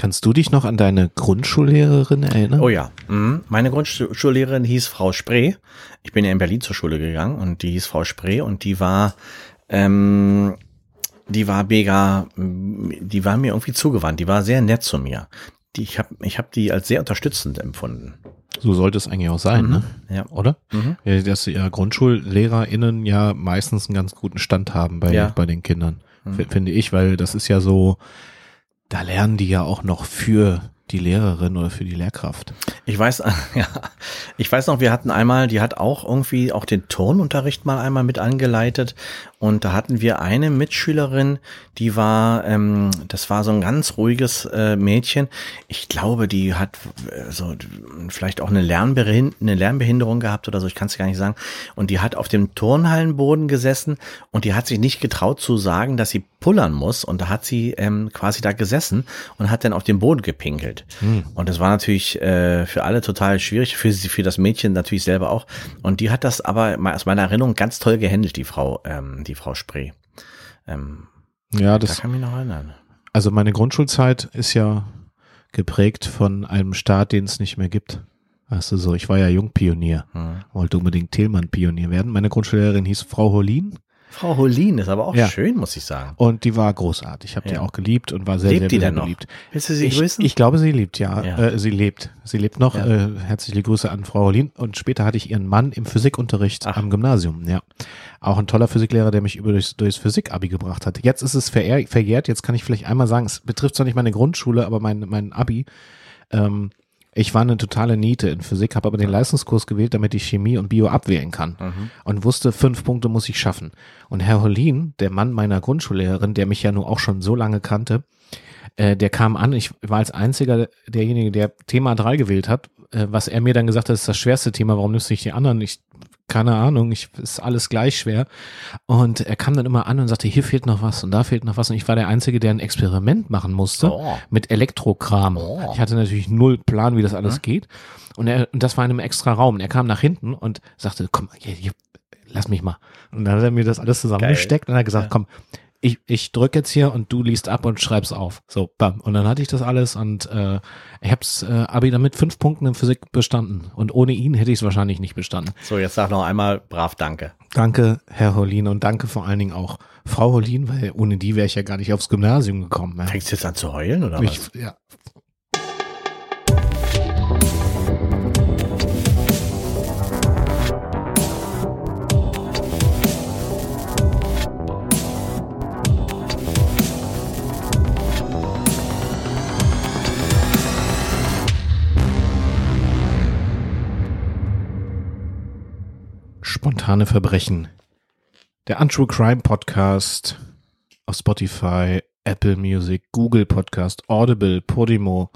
Kannst du dich noch an deine Grundschullehrerin erinnern? Oh ja, mhm. meine Grundschullehrerin hieß Frau Spree. Ich bin ja in Berlin zur Schule gegangen und die hieß Frau Spree und die war, ähm, die war mega, die war mir irgendwie zugewandt. Die war sehr nett zu mir. Die, ich habe ich hab die als sehr unterstützend empfunden. So sollte es eigentlich auch sein, Mhm. ne? Ja. Oder? Mhm. Ja, dass ja GrundschullehrerInnen ja meistens einen ganz guten Stand haben bei, Ja. bei den Kindern. Mhm. Finde ich, weil das ist ja so, da lernen die ja auch noch für die Lehrerin oder für die Lehrkraft. Ich weiß, ja, ich weiß noch, wir hatten einmal, die hat auch irgendwie auch den Turnunterricht mal einmal mit angeleitet und da hatten wir eine Mitschülerin, die war, ähm, das war so ein ganz ruhiges äh, Mädchen. Ich glaube, die hat äh, so vielleicht auch eine, Lernbehin eine Lernbehinderung gehabt oder so, ich kann es gar nicht sagen. Und die hat auf dem Turnhallenboden gesessen und die hat sich nicht getraut zu sagen, dass sie pullern muss und da hat sie ähm, quasi da gesessen und hat dann auf den Boden gepinkelt. Und das war natürlich äh, für alle total schwierig, für sie, für das Mädchen natürlich selber auch. Und die hat das aber aus meiner Erinnerung ganz toll gehandelt, die Frau, ähm, die Frau Spree. Ähm, Ja, da das, kann ich mich noch erinnern. also meine Grundschulzeit ist ja geprägt von einem Staat, den es nicht mehr gibt. Weißt du so, ich war ja Jungpionier, Hm. wollte unbedingt Tillmann-Pionier werden. Meine Grundschullehrerin hieß Frau Holin Frau Holin ist aber auch Ja. schön, muss ich sagen. und die war großartig. Ich habe die Ja. auch geliebt und war sehr, Lebt sehr, die sehr noch? beliebt. Willst du sie ich, grüßen? Ich glaube, sie lebt, ja. Ja. Äh, sie lebt. Sie lebt noch. Äh, herzliche Grüße an Frau Holin. Und später hatte ich ihren Mann im Physikunterricht Ach. am Gymnasium. Ja. Auch ein toller Physiklehrer, der mich über durchs, durchs Physik-Abi gebracht hat. Jetzt ist es verjährt. Jetzt kann ich vielleicht einmal sagen, es betrifft zwar nicht meine Grundschule, aber mein, mein Abi. Ähm, ich war eine totale Niete in Physik, habe aber den Leistungskurs gewählt, damit ich Chemie und Bio abwählen kann Mhm. und wusste, fünf Punkte muss ich schaffen. Und Herr Holin, der Mann meiner Grundschullehrerin, der mich ja nur auch schon so lange kannte, äh, der kam an, ich war als einziger derjenige, der Thema 3 gewählt hat, äh, was er mir dann gesagt hat, ist das schwerste Thema, warum nimmst du nicht die anderen? Ich, keine Ahnung, ich, ist alles gleich schwer. Und er kam dann immer an und sagte, hier fehlt noch was und da fehlt noch was. Und ich war der Einzige, der ein Experiment machen musste Oh. mit Elektrokram. Oh. Ich hatte natürlich null Plan, wie das alles geht. Und, er, und das war in einem extra Raum. Und er kam nach hinten und sagte, komm, hier, hier, lass mich mal. Und dann hat er mir das alles zusammengesteckt und hat gesagt, Ja. komm, ich, ich drück jetzt hier und du liest ab und schreib's auf. So, bam. Und dann hatte ich das alles und äh, ich hab's äh, Abi dann mit fünf Punkten in Physik bestanden. Und ohne ihn hätte ich es wahrscheinlich nicht bestanden. So, jetzt sag noch einmal brav Danke. Danke, Herr Holin, und danke vor allen Dingen auch Frau Holin, weil ohne die wäre ich ja gar nicht aufs Gymnasium gekommen. Ja. Fängst du jetzt an zu heulen oder Ich, was? ja. Spontane Verbrechen. Der Untrue Crime Podcast auf Spotify, Apple Music, Google Podcast, Audible, Podimo.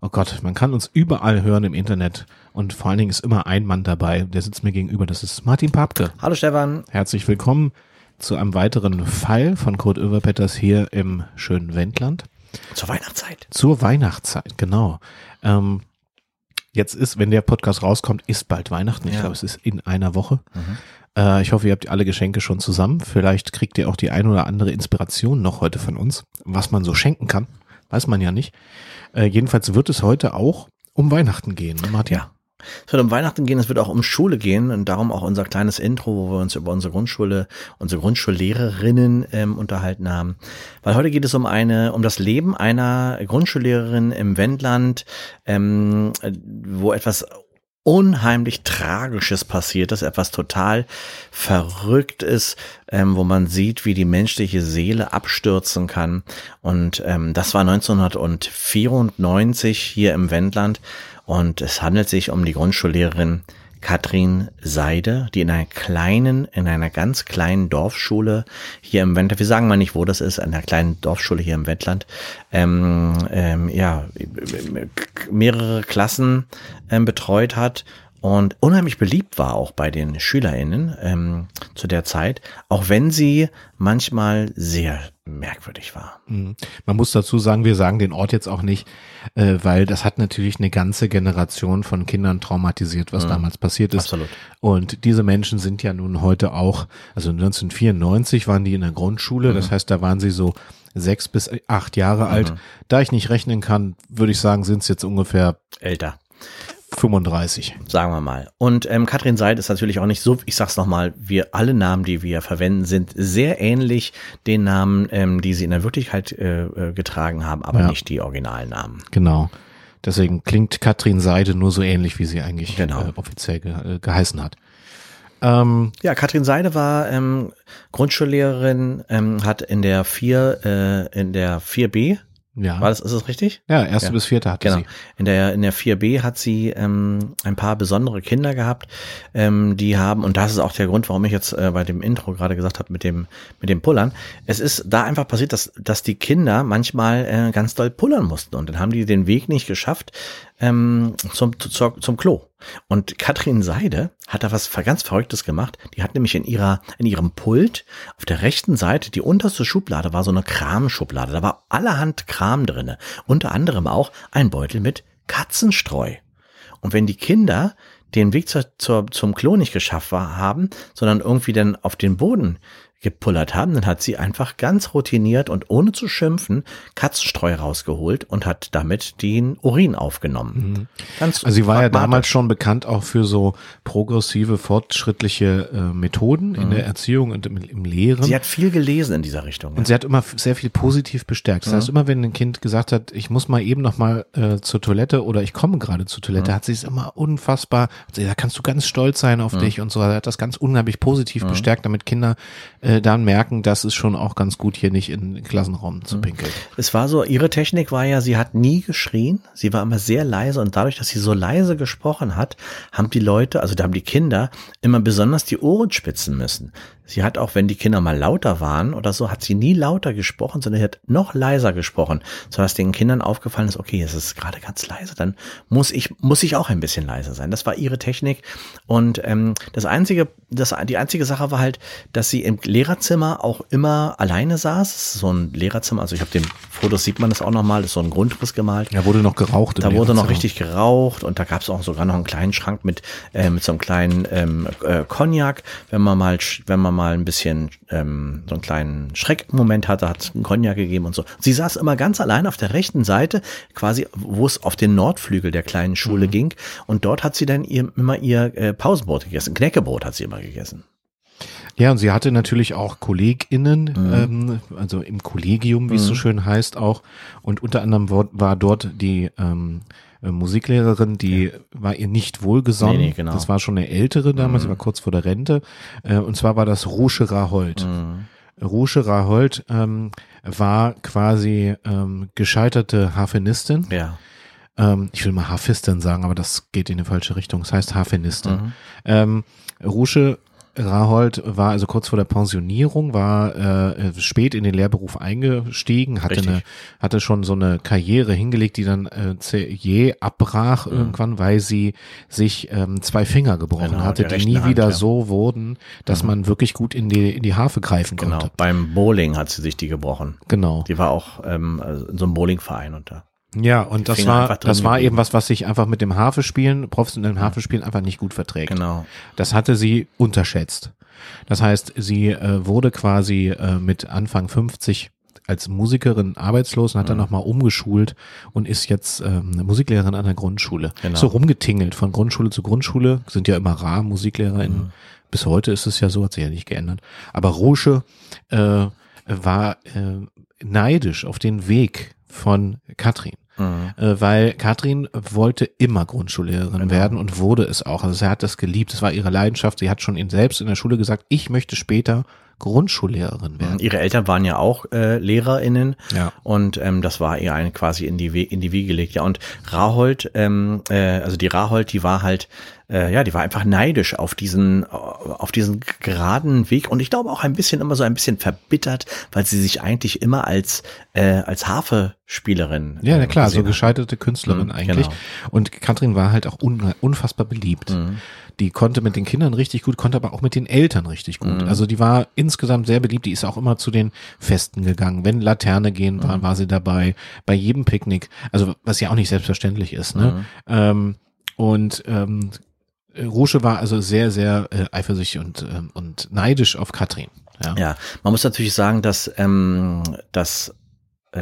Oh Gott, man kann uns überall hören im Internet und vor allen Dingen ist immer ein Mann dabei, der sitzt mir gegenüber. Das ist Martin Papke. Hallo Stefan. Herzlich willkommen zu einem weiteren Fall von Kurt Oeverpetters hier im schönen Wendland. Zur Weihnachtszeit. Zur Weihnachtszeit, genau. Ähm, jetzt ist, wenn der Podcast rauskommt, ist bald Weihnachten. Ich Ja. glaube, es ist in einer Woche. Mhm. Äh, ich hoffe, ihr habt alle Geschenke schon zusammen. Vielleicht kriegt ihr auch die ein oder andere Inspiration noch heute von uns, was man so schenken kann. Weiß man ja nicht. Äh, jedenfalls wird es heute auch um Weihnachten gehen, ne, Martin. Ja. Es wird um Weihnachten gehen, es wird auch um Schule gehen und darum auch unser kleines Intro, wo wir uns über unsere Grundschule, unsere Grundschullehrerinnen ähm, unterhalten haben. Weil heute geht es um eine, um das Leben einer Grundschullehrerin im Wendland, ähm, äh, wo etwas unheimlich Tragisches passiert ist, etwas total verrückt ist, ähm, wo man sieht, wie die menschliche Seele abstürzen kann. Und ähm, das war 1994 hier im Wendland. Und es handelt sich um die Grundschullehrerin Katrin Seide, die in einer kleinen, in einer ganz kleinen Dorfschule hier im Wendland, wir sagen mal nicht, wo das ist, in einer kleinen Dorfschule hier im Wendland, ähm, ähm, ja, mehrere Klassen ähm, betreut hat und unheimlich beliebt war auch bei den SchülerInnen ähm, zu der Zeit, auch wenn sie manchmal sehr merkwürdig war. Mhm. Man muss dazu sagen, wir sagen den Ort jetzt auch nicht, äh, weil das hat natürlich eine ganze Generation von Kindern traumatisiert, was Mhm. damals passiert ist. Absolut. Und diese Menschen sind ja nun heute auch, also 1994 waren die in der Grundschule, Mhm. das heißt, da waren sie so sechs bis acht Jahre alt. Da ich nicht rechnen kann, würde ich sagen, sind es jetzt ungefähr Älter. 35. Sagen wir mal. Und ähm, Katrin Seid ist natürlich auch nicht so, ich sag's nochmal, wir alle Namen, die wir verwenden, sind sehr ähnlich den Namen, ähm, die sie in der Wirklichkeit äh, äh, getragen haben, aber Ja. nicht die Originalnamen. Genau. Deswegen klingt Katrin Seide nur so ähnlich, wie sie eigentlich Genau. äh, offiziell ge äh, geheißen hat. Ähm, Ja, Katrin Seide war ähm, Grundschullehrerin, ähm, hat in der 4, äh, in der 4b, ja. war das, ist es richtig? ja, erste Ja. bis vierte hatte Genau. sie. In der, in der 4b hat sie ähm, ein paar besondere Kinder gehabt, ähm, die haben, und das ist auch der Grund, warum ich jetzt äh, bei dem Intro gerade gesagt habe mit dem, mit dem Pullern. Es ist da einfach passiert, dass, dass die Kinder manchmal äh, ganz doll pullern mussten und dann haben die den Weg nicht geschafft ähm, zum, zur, zum Klo. Und Katrin Seide hat da was ganz Verrücktes gemacht. Die hat nämlich in ihrer, in ihrem Pult auf der rechten Seite, die unterste Schublade war so eine Kramschublade. Da war allerhand Kram drinne. Unter anderem auch ein Beutel mit Katzenstreu. Und wenn die Kinder den Weg zur, zur, zum Klo nicht geschafft war, haben, sondern irgendwie dann auf den Boden gepullert haben, dann hat sie einfach ganz routiniert und ohne zu schimpfen Katzenstreu rausgeholt und hat damit den Urin aufgenommen. Ganz Also sie war ja damals schon bekannt auch für so progressive, fortschrittliche äh, Methoden in der Erziehung und im, im Lehren. Mhm. Sie hat viel gelesen in dieser Richtung. Und sie hat immer sehr viel positiv bestärkt. Das heißt, immer wenn ein Kind gesagt hat, ich muss mal eben noch mal äh, zur Toilette oder ich komme gerade zur Toilette, hat sie es immer unfassbar, da kannst du ganz stolz sein auf dich und so. Hat das ganz unheimlich positiv bestärkt, damit Kinder äh, dann merken, dass es schon auch ganz gut hier nicht in den Klassenraum zu pinkeln. Es war so, ihre Technik war ja, sie hat nie geschrien, sie war immer sehr leise und dadurch, dass sie so leise gesprochen hat, haben die Leute, also da haben die Kinder immer besonders die Ohren spitzen müssen. Sie hat auch, wenn die Kinder mal lauter waren oder so, hat sie nie lauter gesprochen, sondern sie hat noch leiser gesprochen, sodass den Kindern aufgefallen ist, okay, es ist gerade ganz leise, dann muss ich, muss ich auch ein bisschen leiser sein. Das war ihre Technik und ähm, das einzige, das, die einzige Sache war halt, dass sie im Lehrerzimmer auch immer alleine saß. So ein Lehrerzimmer, also ich habe den Fotos sieht man das auch nochmal, das ist so ein Grundriss gemalt. Da wurde noch geraucht. Da wurde noch richtig geraucht und da gab es auch sogar noch einen kleinen Schrank mit äh, mit so einem kleinen ähm, äh, Cognac. Wenn man mal wenn man mal ein bisschen ähm, so einen kleinen Schreckmoment hatte, hat einen Cognac gegeben und so. Sie saß immer ganz allein auf der rechten Seite, quasi wo es auf den Nordflügel der kleinen Schule Mhm. ging und dort hat sie dann ihr, immer ihr äh, Pausenbrot gegessen. Knäckebrot hat sie immer gegessen. Ja, und sie hatte natürlich auch KollegInnen, Mhm. ähm, also im Kollegium, wie es so schön heißt auch. Und unter anderem war, war dort die ähm, äh, Musiklehrerin, die war ihr nicht wohlgesonnen. Nee, nee, genau. Das war schon eine ältere damals, sie war kurz vor der Rente. Äh, und zwar war das Rusche Rahold. Rusche Rahold ähm, war quasi ähm, gescheiterte Harfenistin. Ja. Ähm, ich will mal Harfistin sagen, aber das geht in die falsche Richtung. Es heißt Harfenistin. Mhm. Ähm, Rusche Rahold war also kurz vor der Pensionierung, war äh, spät in den Lehrberuf eingestiegen, hatte Richtig. eine, hatte schon so eine Karriere hingelegt, die dann äh, je abbrach irgendwann, weil sie sich ähm, zwei Finger gebrochen Mhm. Genau, hatte, die nie Hand, wieder ja. Mhm. so wurden, dass man wirklich gut in die in die Harfe greifen Genau. konnte. Beim Bowling hat sie sich die gebrochen. Genau. Die war auch ähm, also in so einem Bowlingverein da. Ja, und das war, das war eben was, was sich einfach mit dem Harfespielen, professionellen Harfespielen einfach nicht gut verträgt. Genau. Das hatte sie unterschätzt. Das heißt, sie äh, wurde quasi äh, mit Anfang 50 als Musikerin arbeitslos und hat dann Mhm. nochmal umgeschult und ist jetzt ähm, Musiklehrerin an der Grundschule. Genau. So rumgetingelt von Grundschule zu Grundschule, sind ja immer rar Musiklehrerinnen. Mhm. Bis heute ist es ja so, hat sich ja nicht geändert. Aber Rusche äh, war äh, neidisch auf den Weg von Katrin. Mhm. Äh, weil Katrin wollte immer Grundschullehrerin Genau. werden und wurde es auch. Also sie hat das geliebt, es war ihre Leidenschaft. Sie hat schon in, selbst in der Schule gesagt, ich möchte später Grundschullehrerin werden. Ihre Eltern waren ja auch äh, LehrerInnen Ja. und ähm, das war ihr ein quasi in die, We in die Wiege gelegt. Ja, und Rahold, ähm, äh, also die Rahold, die war halt, äh, ja, die war einfach neidisch auf diesen, auf diesen geraden Weg und ich glaube auch ein bisschen immer so ein bisschen verbittert, weil sie sich eigentlich immer als, äh, als Harfe-Spielerin Ja, na äh, klar, so gescheiterte Künstlerin Mhm, eigentlich. genau. Und Katrin war halt auch un unfassbar beliebt. Mhm. Die konnte mit den Kindern richtig gut, konnte aber auch mit den Eltern richtig gut. Mhm. Also die war insgesamt sehr beliebt. Die ist auch immer zu den Festen gegangen. Wenn Laterne gehen Mhm. war, war sie dabei. Bei jedem Picknick. Also was ja auch nicht selbstverständlich ist. Ne? Mhm. Ähm, und ähm, Rusche war also sehr, sehr äh, eifersüchtig und, ähm, und neidisch auf Katrin. Ja. Ja, man muss natürlich sagen, dass, ähm, dass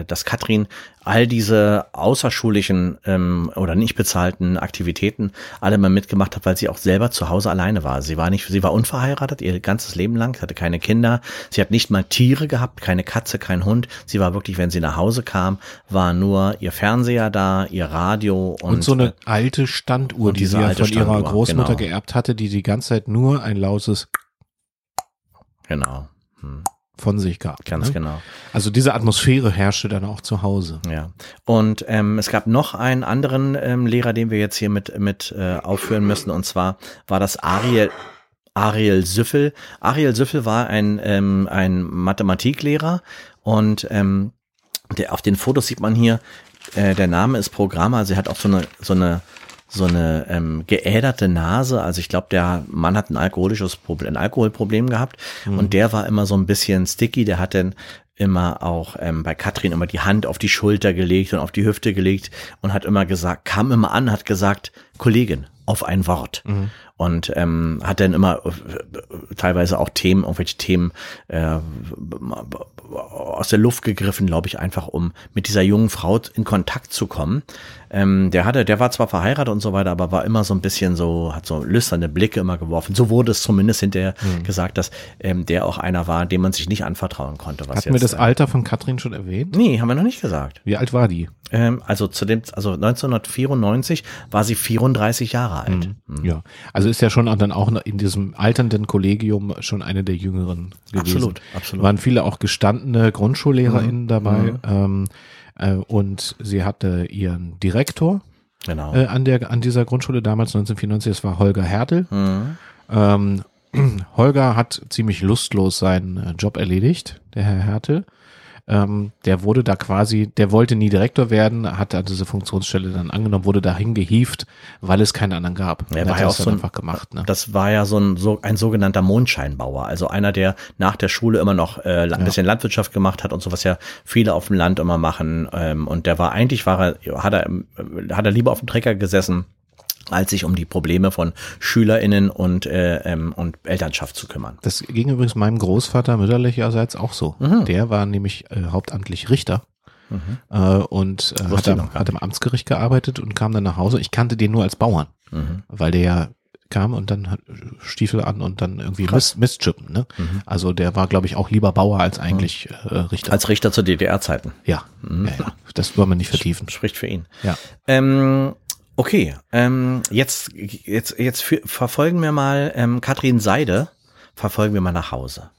dass Katrin all diese außerschulischen ähm, oder nicht bezahlten Aktivitäten alle mal mitgemacht hat, weil sie auch selber zu Hause alleine war. Sie war nicht, sie war unverheiratet ihr ganzes Leben lang, hatte keine Kinder, sie hat nicht mal Tiere gehabt, keine Katze, kein Hund. Sie war wirklich, wenn sie nach Hause kam, war nur ihr Fernseher da, ihr Radio und, und so eine alte Standuhr, die sie ja von ihrer Großmutter genau. geerbt hatte, die die ganze Zeit nur ein lautes Genau. Hm von sich gab. Ganz ne? genau. Also diese Atmosphäre herrschte dann auch zu Hause. Ja. Und ähm, es gab noch einen anderen ähm, Lehrer, den wir jetzt hier mit mit äh, aufführen müssen. Und zwar war das Ariel Ariel Süffel. Ariel Süffel war ein ähm, ein Mathematiklehrer und ähm, der auf den Fotos sieht man hier. Äh, der Name ist Programmer. Also er hat auch so eine so eine so eine ähm, geäderte Nase. Also ich glaube, der Mann hat ein alkoholisches Problem, ein Alkoholproblem gehabt mhm. und der war immer so ein bisschen sticky. Der hat dann immer auch ähm, bei Katrin immer die Hand auf die Schulter gelegt und auf die Hüfte gelegt und hat immer gesagt, kam immer an, hat gesagt, Kollegin, auf ein Wort. Mhm. Und ähm, hat dann immer äh, teilweise auch Themen, irgendwelche Themen äh, aus der Luft gegriffen, glaube ich, einfach um mit dieser jungen Frau in Kontakt zu kommen. Ähm, der hatte, der war zwar verheiratet und so weiter, aber war immer so ein bisschen so, hat so lüsterne Blicke immer geworfen. So wurde es zumindest hinterher mhm. gesagt, dass ähm, der auch einer war, dem man sich nicht anvertrauen konnte. Was Hatten wir das äh, Alter von Katrin schon erwähnt? Nee, haben wir noch nicht gesagt. Wie alt war die? Ähm, also zu dem, also 1994 war sie 34 Jahre alt. Mhm. Mhm. Ja, also ist ja schon dann auch in diesem alternden Kollegium schon eine der jüngeren gewesen. Absolut, absolut. Waren viele auch gestandene GrundschullehrerInnen mhm. dabei. Mhm. Ähm, äh, und sie hatte ihren Direktor genau. äh, an, der, an dieser Grundschule damals 1994, das war Holger Hertel. Mhm. Ähm, Holger hat ziemlich lustlos seinen Job erledigt, der Herr Hertel. Ähm, der wurde da quasi, der wollte nie Direktor werden, hat da diese Funktionsstelle dann angenommen, wurde dahin gehievt, weil es keinen anderen gab. Er war ja auch so ein, einfach gemacht. Ne? Das war ja so ein, so ein sogenannter Mondscheinbauer, also einer, der nach der Schule immer noch äh, ein ja. bisschen Landwirtschaft gemacht hat und so was ja viele auf dem Land immer machen. Ähm, und der war eigentlich war er, hat er, hat er lieber auf dem Trecker gesessen als sich um die Probleme von SchülerInnen und, äh, ähm, und Elternschaft zu kümmern. Das ging übrigens meinem Großvater mütterlicherseits auch so. Mhm. Der war nämlich äh, hauptamtlich Richter. Mhm. Äh, und äh, hat, am, hat im Amtsgericht gearbeitet und kam dann nach Hause. Ich kannte den nur als Bauern, mhm. weil der ja kam und dann hat Stiefel an und dann irgendwie Mist, Mist chippen. Ne? Mhm. Also der war, glaube ich, auch lieber Bauer als eigentlich mhm. äh, Richter. Als Richter zu DDR-Zeiten. Ja. Mhm. ja, ja, das wollen wir nicht vertiefen. Spricht für ihn. Ja. Ähm, Okay, ähm, jetzt, jetzt, jetzt für, verfolgen wir mal ähm, Katrin Seide, verfolgen wir mal nach Hause.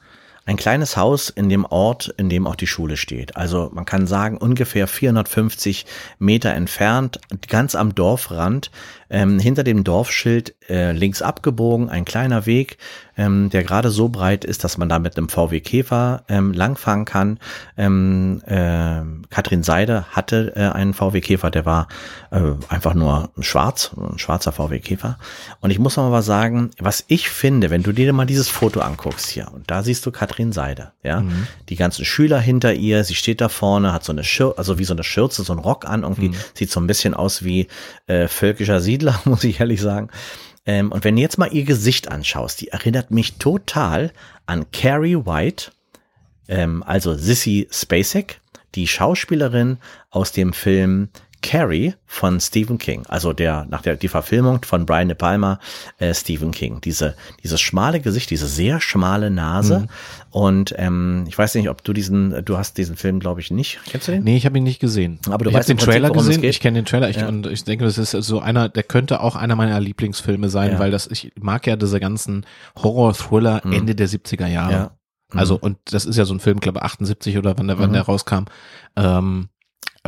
Ein kleines Haus in dem Ort, in dem auch die Schule steht. Also man kann sagen, ungefähr 450 Meter entfernt, ganz am Dorfrand, ähm, hinter dem Dorfschild äh, links abgebogen, ein kleiner Weg, ähm, der gerade so breit ist, dass man da mit einem VW Käfer ähm, langfahren kann. Ähm, äh, Katrin Seide hatte äh, einen VW Käfer, der war äh, einfach nur schwarz, ein schwarzer VW Käfer. Und ich muss mal was sagen, was ich finde, wenn du dir mal dieses Foto anguckst hier, und da siehst du Katrin Seide, ja, mhm. die ganzen Schüler hinter ihr, sie steht da vorne, hat so eine Schürze, also wie so eine Schürze, so ein Rock an, irgendwie mhm. sieht so ein bisschen aus wie äh, völkischer Siedler, muss ich ehrlich sagen. Ähm, und wenn du jetzt mal ihr Gesicht anschaust, die erinnert mich total an Carrie White, ähm, also Sissy Spacek, die Schauspielerin aus dem Film Carrie von Stephen King, also der nach der die Verfilmung von Brian De Palma äh, Stephen King. Diese dieses schmale Gesicht, diese sehr schmale Nase mhm. und ähm, ich weiß nicht, ob du diesen du hast diesen Film glaube ich nicht. Kennst du den? Nee, ich habe ihn nicht gesehen. Aber du ich weißt den Prinzip, Trailer gesehen. Ich kenne den Trailer ich, ja. und ich denke, das ist so einer, der könnte auch einer meiner Lieblingsfilme sein, ja. weil das ich mag ja diese ganzen Horror Thriller mhm. Ende der 70er Jahre. Ja. Also mhm. und das ist ja so ein Film, glaube 78 oder wann der, wann der mhm. rauskam. Ähm,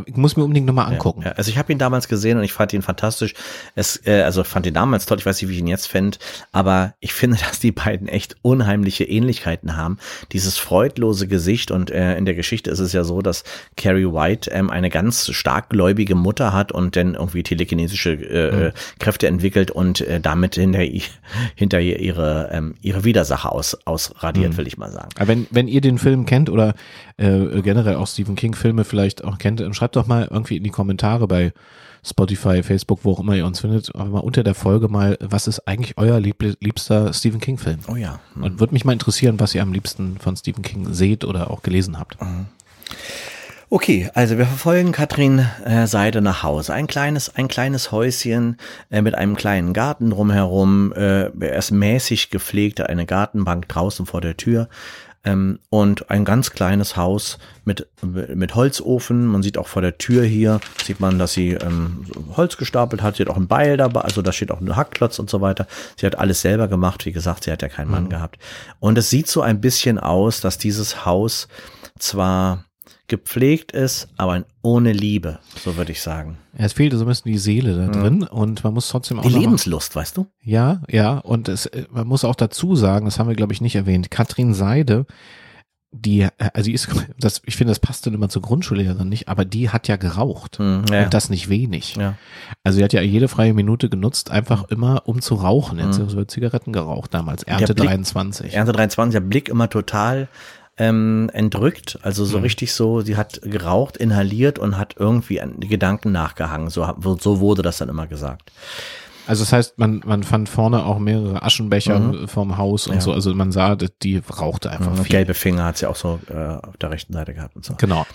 ich muss mir unbedingt nochmal angucken. Ja. Also ich habe ihn damals gesehen und ich fand ihn fantastisch. Es, äh, also fand ihn damals toll, ich weiß nicht, wie ich ihn jetzt fände, aber ich finde, dass die beiden echt unheimliche Ähnlichkeiten haben. Dieses freudlose Gesicht und äh, in der Geschichte ist es ja so, dass Carrie White ähm, eine ganz stark gläubige Mutter hat und dann irgendwie telekinesische äh, mhm. Kräfte entwickelt und äh, damit hinter, hinter ihre, ähm, ihre Widersacher aus, ausradiert, mhm. will ich mal sagen. Aber wenn, wenn ihr den Film kennt oder äh, generell auch Stephen King Filme vielleicht auch kennt, schreibt schreibt doch mal irgendwie in die Kommentare bei Spotify, Facebook, wo auch immer ihr uns findet, aber mal unter der Folge mal, was ist eigentlich euer lieb liebster Stephen King Film? Oh ja. Mhm. Und würde mich mal interessieren, was ihr am liebsten von Stephen King seht oder auch gelesen habt. Mhm. Okay, also wir verfolgen Katrin äh, Seide nach Hause. Ein kleines, ein kleines Häuschen äh, mit einem kleinen Garten drumherum. Äh, er ist mäßig gepflegt, eine Gartenbank draußen vor der Tür. Ähm, und ein ganz kleines Haus mit, mit Holzofen. Man sieht auch vor der Tür hier, sieht man, dass sie ähm, Holz gestapelt hat. Sie hat auch ein Beil dabei, also da steht auch ein Hackklotz und so weiter. Sie hat alles selber gemacht. Wie gesagt, sie hat ja keinen Mann Mhm. gehabt. Und es sieht so ein bisschen aus, dass dieses Haus zwar gepflegt ist, aber ohne Liebe, so würde ich sagen. Es fehlte so ein bisschen die Seele da drin und man muss trotzdem auch Die Lebenslust, weißt du? Ja, ja, und es, äh, man muss auch dazu sagen, das haben wir glaube ich nicht erwähnt, Katrin Seide, die, äh, also die ist, das, ich finde, das passt dann immer zur Grundschullehrerin nicht, aber die hat ja geraucht. Hm, ja. Und das nicht wenig. Ja. Also sie hat ja jede freie Minute genutzt, einfach immer um zu rauchen. Jetzt mhm. wird Zigaretten geraucht damals, Ernte Blick- 23. Ernte 23, der Blick immer total ähm, entrückt, also so richtig so, sie hat geraucht, inhaliert und hat irgendwie Gedanken nachgehangen. So, so wurde das dann immer gesagt. Also das heißt, man, man fand vorne auch mehrere Aschenbecher vorm Haus und Ja. so. Also man sah, die rauchte einfach Und viel. gelbe Finger hat sie auch so äh, auf der rechten Seite gehabt und so. Genau.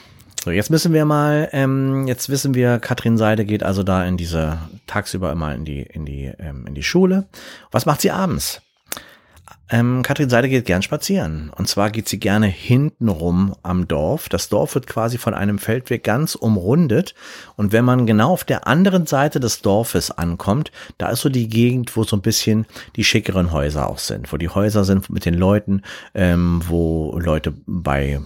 So, jetzt müssen wir mal, ähm, jetzt wissen wir, Katrin Seide geht also da in diese, tagsüber immer in die, in die, ähm, in die Schule. Was macht sie abends? Ähm, Katrin Seide geht gern spazieren. Und zwar geht sie gerne hintenrum am Dorf. Das Dorf wird quasi von einem Feldweg ganz umrundet. Und wenn man genau auf der anderen Seite des Dorfes ankommt, da ist so die Gegend, wo so ein bisschen die schickeren Häuser auch sind. Wo die Häuser sind mit den Leuten, ähm, wo Leute bei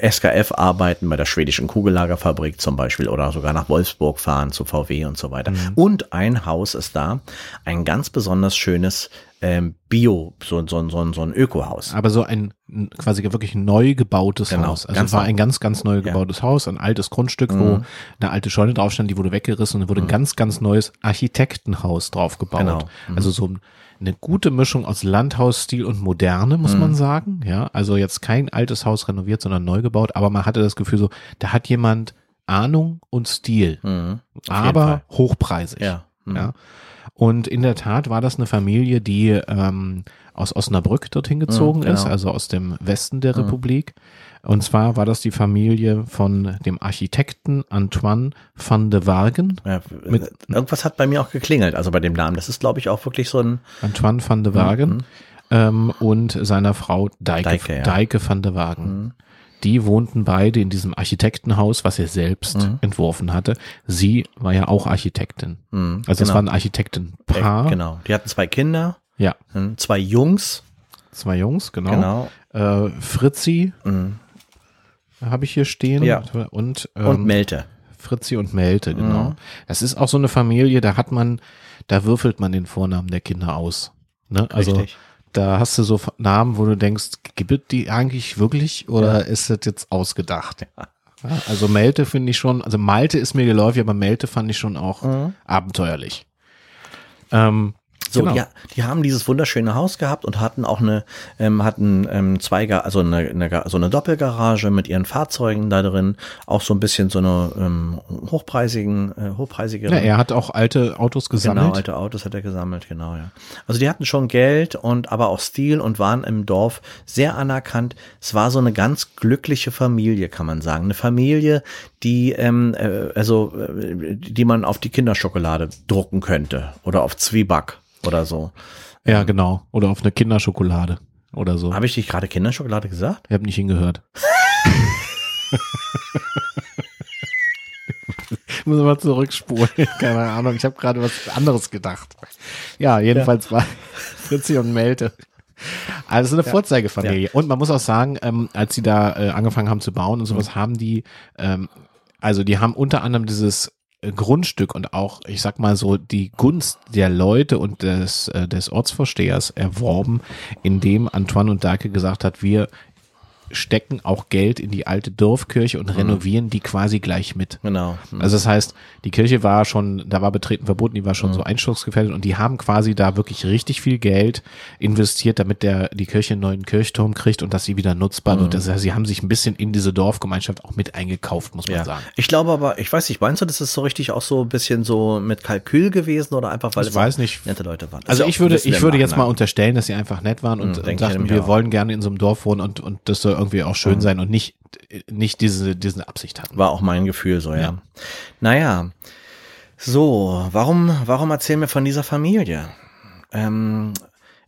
SKF arbeiten, bei der schwedischen Kugellagerfabrik zum Beispiel oder sogar nach Wolfsburg fahren zu VW und so weiter. Und ein Haus ist da, ein ganz besonders schönes ähm, Bio, so, so, so, so ein Ökohaus. Aber so ein quasi wirklich neu gebautes Genau, Haus. Also es war ein ganz, ganz neu gebautes Haus, ein altes Grundstück, wo Mhm. eine alte Scheune drauf stand, die wurde weggerissen und wurde ein ganz, ganz neues Architektenhaus drauf gebaut. Genau. Mhm. Also so eine gute Mischung aus Landhausstil und Moderne, muss Mhm. man sagen. Ja, also jetzt kein altes Haus renoviert, sondern neu gebaut, aber man hatte das Gefühl so, da hat jemand Ahnung und Stil, Mhm, aber hochpreisig. Ja. Mhm. Ja. Und in der Tat war das eine Familie, die ähm, aus Osnabrück dorthin gezogen Mhm, genau. ist, also aus dem Westen der Republik. Und zwar war das die Familie von dem Architekten Antoine van de Wagen. Ja, irgendwas hat bei mir auch geklingelt, also bei dem Namen. Das ist, glaube ich, auch wirklich so ein, Antoine van de Wagen ähm, und seiner Frau Deike, Deike, ja. Deike van de Wagen. Die wohnten beide in diesem Architektenhaus, was er selbst entworfen hatte. Sie war ja auch Architektin. Mhm, Also es genau. war ein Architektenpaar. äh, genau. Die hatten zwei Kinder, Ja, hm, zwei Jungs, zwei Jungs, genau. genau. Äh, Fritzi Mhm. habe ich hier stehen. Ja. Und, ähm, Und Melte. Fritzi und Melte, genau. Mhm. Das ist auch so eine Familie, da hat man, da würfelt man den Vornamen der Kinder aus. Ne? Also Richtig. Da hast du so Namen, wo du denkst, gibt es die eigentlich wirklich oder ist das jetzt ausgedacht? Ja, also Melte finde ich schon, also Malte ist mir geläufig, aber Melte fand ich schon auch Mhm. abenteuerlich. Ähm, So, genau. ja, die haben dieses wunderschöne Haus gehabt und hatten auch eine, ähm, hatten ähm, zwei, also eine, eine, so eine Doppelgarage mit ihren Fahrzeugen da drin, auch so ein bisschen so eine ähm, hochpreisigen, äh, hochpreisige. ja, er hat auch alte Autos gesammelt. Genau, alte Autos hat er gesammelt, genau, ja. Also die hatten schon Geld und aber auch Stil und waren im Dorf sehr anerkannt. Es war so eine ganz glückliche Familie, kann man sagen. Eine Familie, die, ähm, äh, also, äh, die man auf die Kinderschokolade drucken könnte oder auf Zwieback oder so. Ja, genau. Oder auf eine Kinderschokolade oder so. Habe ich dich gerade Kinderschokolade gesagt? Ich habe nicht hingehört. ich muss mal zurückspulen. Keine Ahnung. Ich habe gerade was anderes gedacht. Ja, jedenfalls war Fritzi und Melte. Also eine Vorzeigefamilie. Und man muss auch sagen, ähm, als sie da äh, angefangen haben zu bauen und sowas, haben die, ähm, also die haben unter anderem dieses Grundstück und auch, ich sag mal so, die Gunst der Leute und des, äh, des Ortsvorstehers erworben, indem Antoine und Dahlke gesagt hat, wir stecken auch Geld in die alte Dorfkirche und renovieren die quasi gleich mit. Genau. Also das heißt, die Kirche war schon, da war betreten verboten, die war schon so einsturzgefährdet und die haben quasi da wirklich richtig viel Geld investiert, damit der die Kirche einen neuen Kirchturm kriegt und dass sie wieder nutzbar wird. Das heißt, sie haben sich ein bisschen in diese Dorfgemeinschaft auch mit eingekauft, muss man Ja. sagen. Ich glaube aber, ich weiß nicht, meinst du, das ist so richtig auch so ein bisschen so mit Kalkül gewesen oder einfach, weil Ich es weiß nicht. nette Leute waren? Also ich würde, ich würde jetzt mal unterstellen, dass sie einfach nett waren und, Mhm, und ich dachten, wir auch. wollen gerne in so einem Dorf wohnen und, und das soll irgendwie auch schön sein und nicht, nicht diese, diese Absicht hatten. War auch mein Gefühl so, ja. Ja. Naja, so, warum, warum erzählen wir von dieser Familie? Ähm,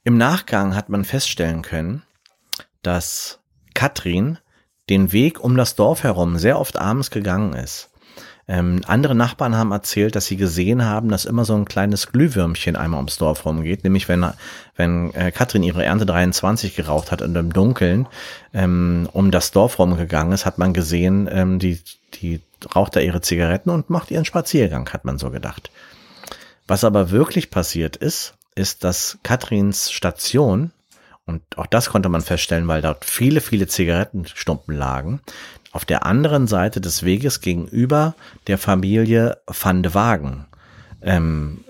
Im Nachgang hat man feststellen können, dass Katrin den Weg um das Dorf herum sehr oft abends gegangen ist. Ähm, andere Nachbarn haben erzählt, dass sie gesehen haben, dass immer so ein kleines Glühwürmchen einmal ums Dorf rumgeht. Nämlich wenn, wenn äh, Katrin ihre Ernte 23 geraucht hat und im Dunkeln ähm, um das Dorf rumgegangen ist, hat man gesehen, ähm, die, die raucht da ihre Zigaretten und macht ihren Spaziergang, hat man so gedacht. Was aber wirklich passiert ist, ist, dass Katrins Station, und auch das konnte man feststellen, weil dort viele, viele Zigarettenstumpen lagen, auf der anderen Seite des Weges gegenüber der Familie Van de Wagen. Ähm,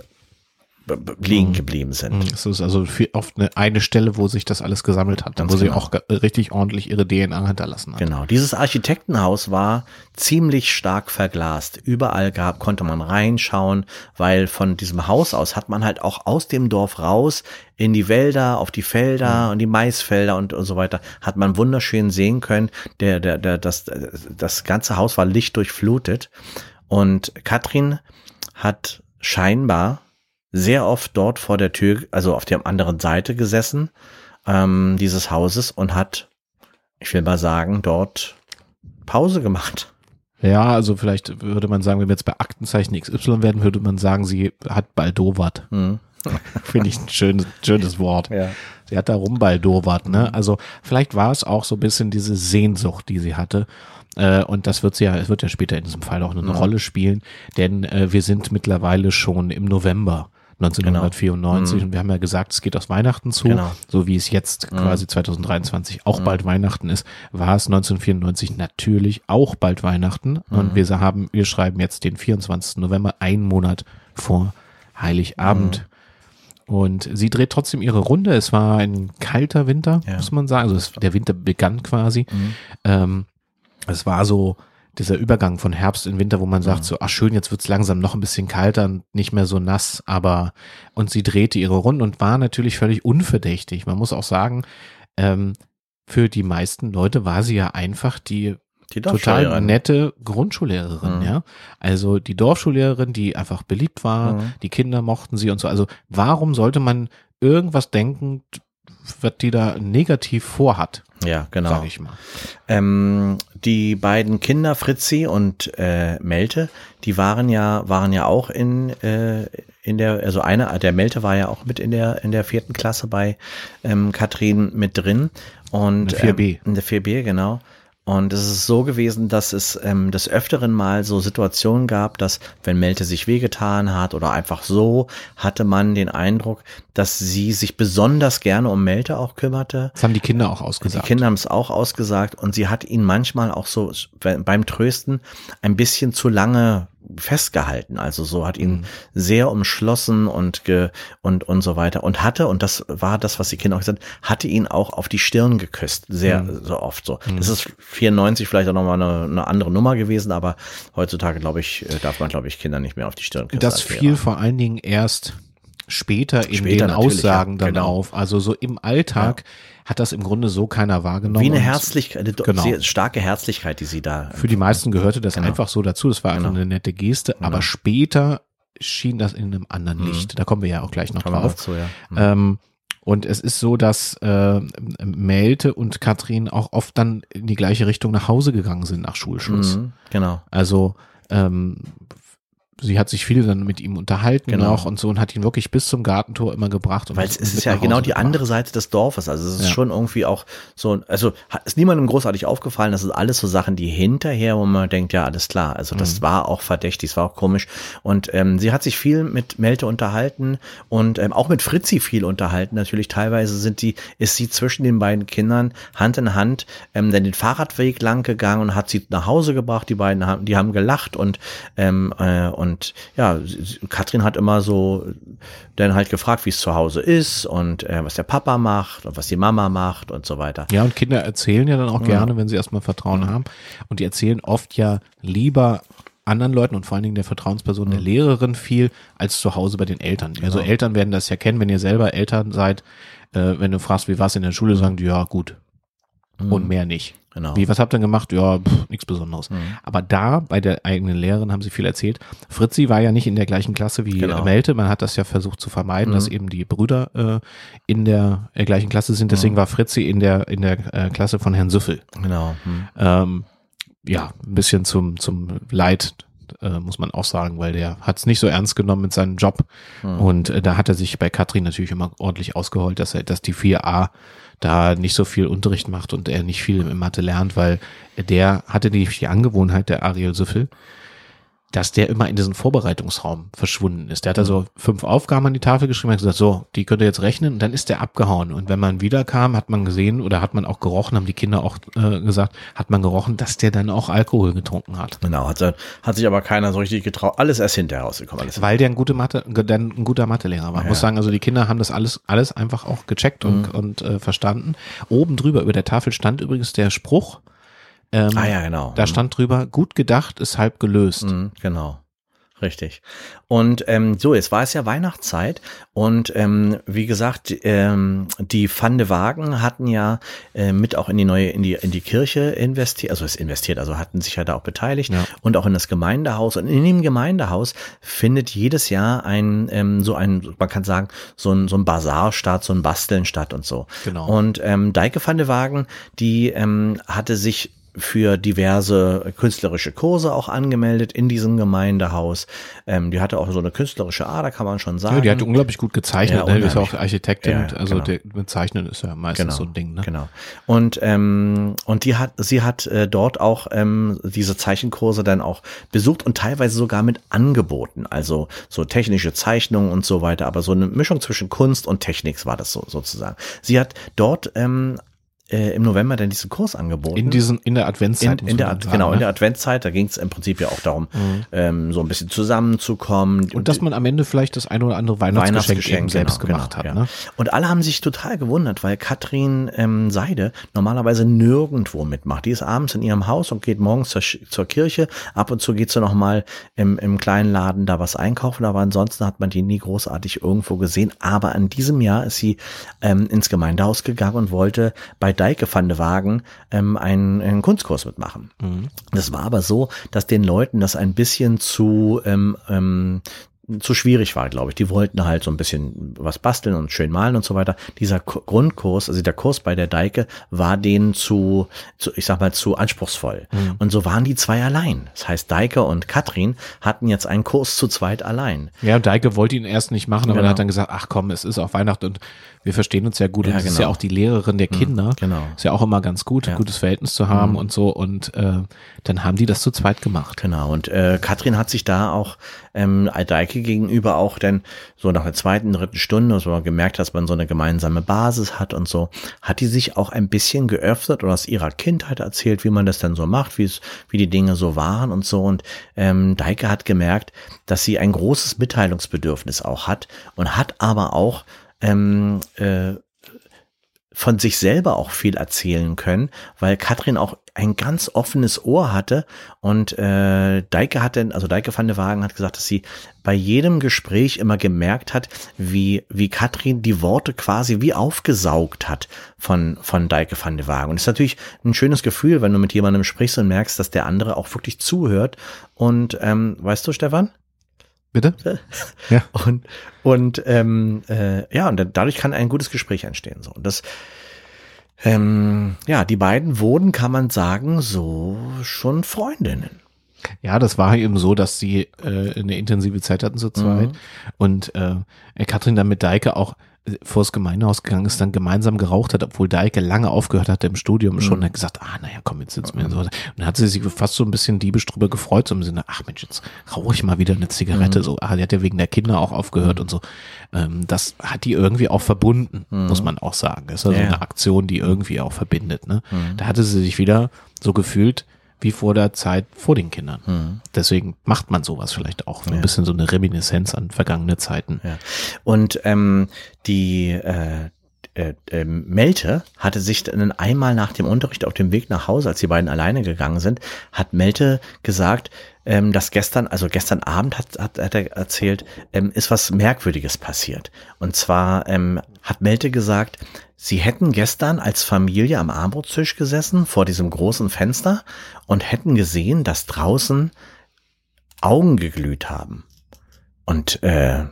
liegen geblieben sind. Es ist also viel, oft eine, eine Stelle, wo sich das alles gesammelt hat, Ganz wo sie genau. auch ge- richtig ordentlich ihre DNA hinterlassen hat. Genau. Dieses Architektenhaus war ziemlich stark verglast. Überall gab, konnte man reinschauen, weil von diesem Haus aus hat man halt auch aus dem Dorf raus in die Wälder, auf die Felder und die Maisfelder und, und so weiter, hat man wunderschön sehen können. Der, der, der, das, das ganze Haus war lichtdurchflutet. Und Katrin hat scheinbar sehr oft dort vor der Tür, also auf der anderen Seite gesessen, ähm, dieses Hauses und hat, ich will mal sagen, dort Pause gemacht. Ja, also vielleicht würde man sagen, wenn wir jetzt bei Aktenzeichen XY werden, würde man sagen, sie hat baldowert. Hm. Finde ich ein schönes, schönes Wort. Ja. Sie hat da rumbaldowert, ne? Also vielleicht war es auch so ein bisschen diese Sehnsucht, die sie hatte. Äh, und das wird sie ja, es wird ja später in diesem Fall auch eine Rolle spielen, denn äh, wir sind mittlerweile schon im November 1994 und wir haben ja gesagt, es geht aus Weihnachten zu, Genau. so wie es jetzt quasi 2023 auch bald Weihnachten ist, war es 1994 natürlich auch bald Weihnachten und wir haben, wir schreiben jetzt den 24. November, einen Monat vor Heiligabend. Und sie dreht trotzdem ihre Runde. Es war ein kalter Winter, Ja. muss man sagen. Also es, der Winter begann quasi. Ähm, es war so dieser Übergang von Herbst in Winter, wo man sagt so, ach schön, jetzt wird's langsam noch ein bisschen kalter und nicht mehr so nass, aber und sie drehte ihre Runde und war natürlich völlig unverdächtig. Man muss auch sagen, ähm, für die meisten Leute war sie ja einfach die Die total nette Grundschullehrerin, Mhm. ja. Also die Dorfschullehrerin, die einfach beliebt war, Mhm. die Kinder mochten sie und so. Also warum sollte man irgendwas denken, was die da negativ vorhat, Ja, genau. sage ich mal. Ähm, die beiden Kinder, Fritzi und äh, Melte, die waren ja, waren ja auch in, äh, in der, also einer, der Melte war ja auch mit in der, in der vierten Klasse bei ähm, Katrin mit drin. Und In der 4B. Ähm, in der 4B, genau. Und es ist so gewesen, dass es ähm, des Öfteren mal so Situationen gab, dass wenn Melte sich wehgetan hat oder einfach so, hatte man den Eindruck, dass sie sich besonders gerne um Melte auch kümmerte. Das haben die Kinder auch Die ausgesagt. Kinder haben es auch ausgesagt und sie hat ihn manchmal auch so beim Trösten ein bisschen zu lange festgehalten. Also so hat ihn sehr umschlossen und ge, und und so weiter und hatte und das war das, was die Kinder auch gesagt, haben, hatte ihn auch auf die Stirn geküsst, sehr so oft so. Das ist 94 vielleicht auch nochmal eine, eine andere Nummer gewesen, aber heutzutage glaube ich äh, darf man glaube ich Kinder nicht mehr auf die Stirn küssen. das fiel vor allen Dingen erst später in Später den Aussagen ja, dann genau. auf. Also so im Alltag hat das im Grunde so keiner wahrgenommen. wie eine Herzlichkeit, eine Genau. sehr starke Herzlichkeit, die sie da Für die meisten gehörte das Genau. einfach so dazu. Das war einfach Genau. eine nette Geste. Aber später schien das in einem anderen Licht. Da kommen wir ja auch gleich noch wir drauf. dazu, ja. Ähm, und es ist so, dass äh, Melte und Katrin auch oft dann in die gleiche Richtung nach Hause gegangen sind nach Schulschluss. Mhm, genau. Also ähm, sie hat sich viel dann mit ihm unterhalten Genau. noch und so und hat ihn wirklich bis zum Gartentor immer gebracht. Weil es ist ja genau die gebracht. andere Seite des Dorfes. Also es ist Ja. schon irgendwie auch so, also ist niemandem großartig aufgefallen. Das ist alles so Sachen, die hinterher, wo man denkt, ja, alles klar. Also das Mhm. war auch verdächtig, es war auch komisch. Und ähm, sie hat sich viel mit Melte unterhalten und ähm, auch mit Fritzi viel unterhalten. Natürlich teilweise sind die, ist sie zwischen den beiden Kindern Hand in Hand ähm, dann den Fahrradweg lang gegangen und hat sie nach Hause gebracht. Die beiden haben, die haben gelacht und ähm, äh, und ja, sie- sie- Katrin hat immer so dann halt gefragt, wie es zu Hause ist und äh, was der Papa macht und was die Mama macht und so weiter. Ja, und Kinder erzählen ja dann auch gerne, wenn sie erstmal Vertrauen haben. Und die erzählen oft ja lieber anderen Leuten und vor allen Dingen der Vertrauensperson der Lehrerin viel als zu Hause bei den Eltern. Also Eltern werden das ja kennen, wenn ihr selber Eltern seid. Äh, wenn du fragst, wie war es in der Schule, sagen die, ja gut. und mehr nicht. Genau. Wie, was habt ihr denn gemacht? Ja, pff, nichts Besonderes. Aber da, bei der eigenen Lehrerin, haben sie viel erzählt. Fritzi war ja nicht in der gleichen Klasse wie Genau. Melte. Man hat das ja versucht zu vermeiden, dass eben die Brüder äh, in der äh, gleichen Klasse sind. Deswegen war Fritzi in der, in der äh, Klasse von Herrn Süffel. Genau. Hm. Ähm, ja, ein bisschen zum, zum Leid, äh, muss man auch sagen, weil der hat es nicht so ernst genommen mit seinem Job. Und äh, da hat er sich bei Katrin natürlich immer ordentlich ausgeholt, dass er, dass die 4a da nicht so viel Unterricht macht und er nicht viel in Mathe lernt, weil der hatte die, die Angewohnheit, der Ariel Süffel, dass der immer in diesen Vorbereitungsraum verschwunden ist. Der hat also fünf Aufgaben an die Tafel geschrieben und gesagt, so, die könnt ihr jetzt rechnen und dann ist der abgehauen. Und wenn man wiederkam, hat man gesehen oder hat man auch gerochen, haben die Kinder auch äh, gesagt, hat man gerochen, dass der dann auch Alkohol getrunken hat. Genau, hat, hat sich aber keiner so richtig getraut. Alles erst hinterher rausgekommen. Alles Weil der ein, gute Mathe, dann ein guter Mathelehrer war. Ich muss sagen, also die Kinder haben das alles, alles einfach auch gecheckt und, und äh, verstanden. Oben drüber über der Tafel stand übrigens der Spruch. Ähm, ah ja, genau. Da stand drüber, gut gedacht ist halb gelöst. Mhm, genau. Richtig. Und ähm, so, jetzt war es ja Weihnachtszeit und ähm, wie gesagt, ähm, die Van de Wagen hatten ja äh, mit auch in die neue, in die, in die Kirche investiert, also es investiert, also hatten sich ja da auch beteiligt Ja. und auch in das Gemeindehaus. Und in dem Gemeindehaus findet jedes Jahr ein, ähm, so ein, man kann sagen, so ein, so ein Bazar statt, so ein Basteln statt und so. Genau. Und ähm, Deike van de Wagen, die ähm, hatte sich für diverse künstlerische Kurse auch angemeldet in diesem Gemeindehaus. Ähm, die hatte auch so eine künstlerische Ader, kann man schon sagen. Ja, die hat unglaublich gut gezeichnet. Ja, ne? Die ist ja auch. Architektin. Ja, also genau. der, mit Zeichnen ist ja meistens so ein Ding. Ne? Genau. Und ähm, und die hat sie hat äh, dort auch ähm, diese Zeichenkurse dann auch besucht und teilweise sogar mit angeboten, also so technische Zeichnungen und so weiter, aber so eine Mischung zwischen Kunst und Technik war das so sozusagen. Sie hat dort ähm, äh, im November dann diesen Kurs angeboten. In diesen, in der Adventszeit. in, in der, Ad- sagen, genau, in ne? der Adventszeit, da ging es im Prinzip ja auch darum, ähm, so ein bisschen zusammenzukommen. Und dass man am Ende vielleicht das ein oder andere Weihnachtsgeschenk, eben selbst genau, gemacht hat. ja. Ne? Und alle haben sich total gewundert, weil Katrin ähm, Seide normalerweise nirgendwo mitmacht. Die ist abends in ihrem Haus und geht morgens zur, zur Kirche. Ab und zu geht sie noch mal im, im kleinen Laden da was einkaufen, aber ansonsten hat man die nie großartig irgendwo gesehen. Aber an diesem Jahr ist sie ähm, ins Gemeindehaus gegangen und wollte bei Deike van de Wagen ähm, einen, einen Kunstkurs mitmachen. Das war aber so, dass den Leuten das ein bisschen zu ähm, ähm, zu schwierig war, glaube ich. Die wollten halt so ein bisschen was basteln und schön malen und so weiter. Dieser Ku- Grundkurs, also der Kurs bei der Deike, war denen zu, zu ich sag mal, zu anspruchsvoll. Und so waren die zwei allein. Das heißt, Deike und Katrin hatten jetzt einen Kurs zu zweit allein. Ja, Deike wollte ihn erst nicht machen, aber Genau. er hat dann gesagt, ach komm, es ist auch Weihnachten und wir verstehen uns ja gut. Ja, und ist genau. ja auch die Lehrerin der Kinder. genau. Ist ja auch immer ganz gut, ein gutes Verhältnis zu haben und so. Und äh, dann haben die das zu zweit gemacht. Genau, und äh, Katrin hat sich da auch ähm, Deike gegenüber auch dann so nach der zweiten, dritten Stunde, als man gemerkt hat, dass man so eine gemeinsame Basis hat und so, hat die sich auch ein bisschen geöffnet und aus ihrer Kindheit erzählt, wie man das dann so macht, wie es, wie die Dinge so waren und so. Und ähm, Deike hat gemerkt, dass sie ein großes Mitteilungsbedürfnis auch hat und hat aber auch ähm, äh, von sich selber auch viel erzählen können, weil Katrin auch ein ganz offenes Ohr hatte und äh, Deike hat denn, also Deike van de Wagen hat gesagt, dass sie bei jedem Gespräch immer gemerkt hat, wie wie Katrin die Worte quasi wie aufgesaugt hat von von Deike van de Wagen. Und es ist natürlich ein schönes Gefühl, wenn du mit jemandem sprichst und merkst, dass der andere auch wirklich zuhört. Und ähm, weißt du, Stefan? Bitte? Ja. Und, und ähm, äh, ja, und dadurch kann ein gutes Gespräch entstehen. So. Und das, ähm, ja, die beiden wurden, kann man sagen, so schon Freundinnen. Ja, das war eben so, dass sie äh, eine intensive Zeit hatten zu zweit. Mhm. Und äh, Katrin dann mit Deike auch vors Gemeindehaus gegangen ist, dann gemeinsam geraucht hat, obwohl Deike lange aufgehört hatte im Studium schon. Mhm. Hat gesagt, ah, naja, komm, jetzt sitzen wir so. Und dann hat sie sich fast so ein bisschen diebisch drüber gefreut, so im Sinne, ach Mensch, jetzt rauche ich mal wieder eine Zigarette. Mhm. So, ah, die hat ja wegen der Kinder auch aufgehört und so. Ähm, das hat die irgendwie auch verbunden, muss man auch sagen. Das ist also Mhm. Ja. Mhm. eine Aktion, die irgendwie auch verbindet. Ne? Da hatte sie sich wieder so gefühlt, wie vor der Zeit vor den Kindern. Mhm. Deswegen macht man sowas vielleicht auch. So ein bisschen so eine Reminiszenz an vergangene Zeiten. Ja. Und ähm, die, äh, äh, äh, Melte hatte sich dann einmal nach dem Unterricht auf dem Weg nach Hause, als die beiden alleine gegangen sind, hat Melte gesagt, ähm, dass gestern, also gestern Abend hat, hat, hat er erzählt, ähm, ist was Merkwürdiges passiert. Und zwar ähm, hat Melte gesagt, sie hätten gestern als Familie am Armbrotstisch gesessen vor diesem großen Fenster und hätten gesehen, dass draußen Augen geglüht haben. Und äh,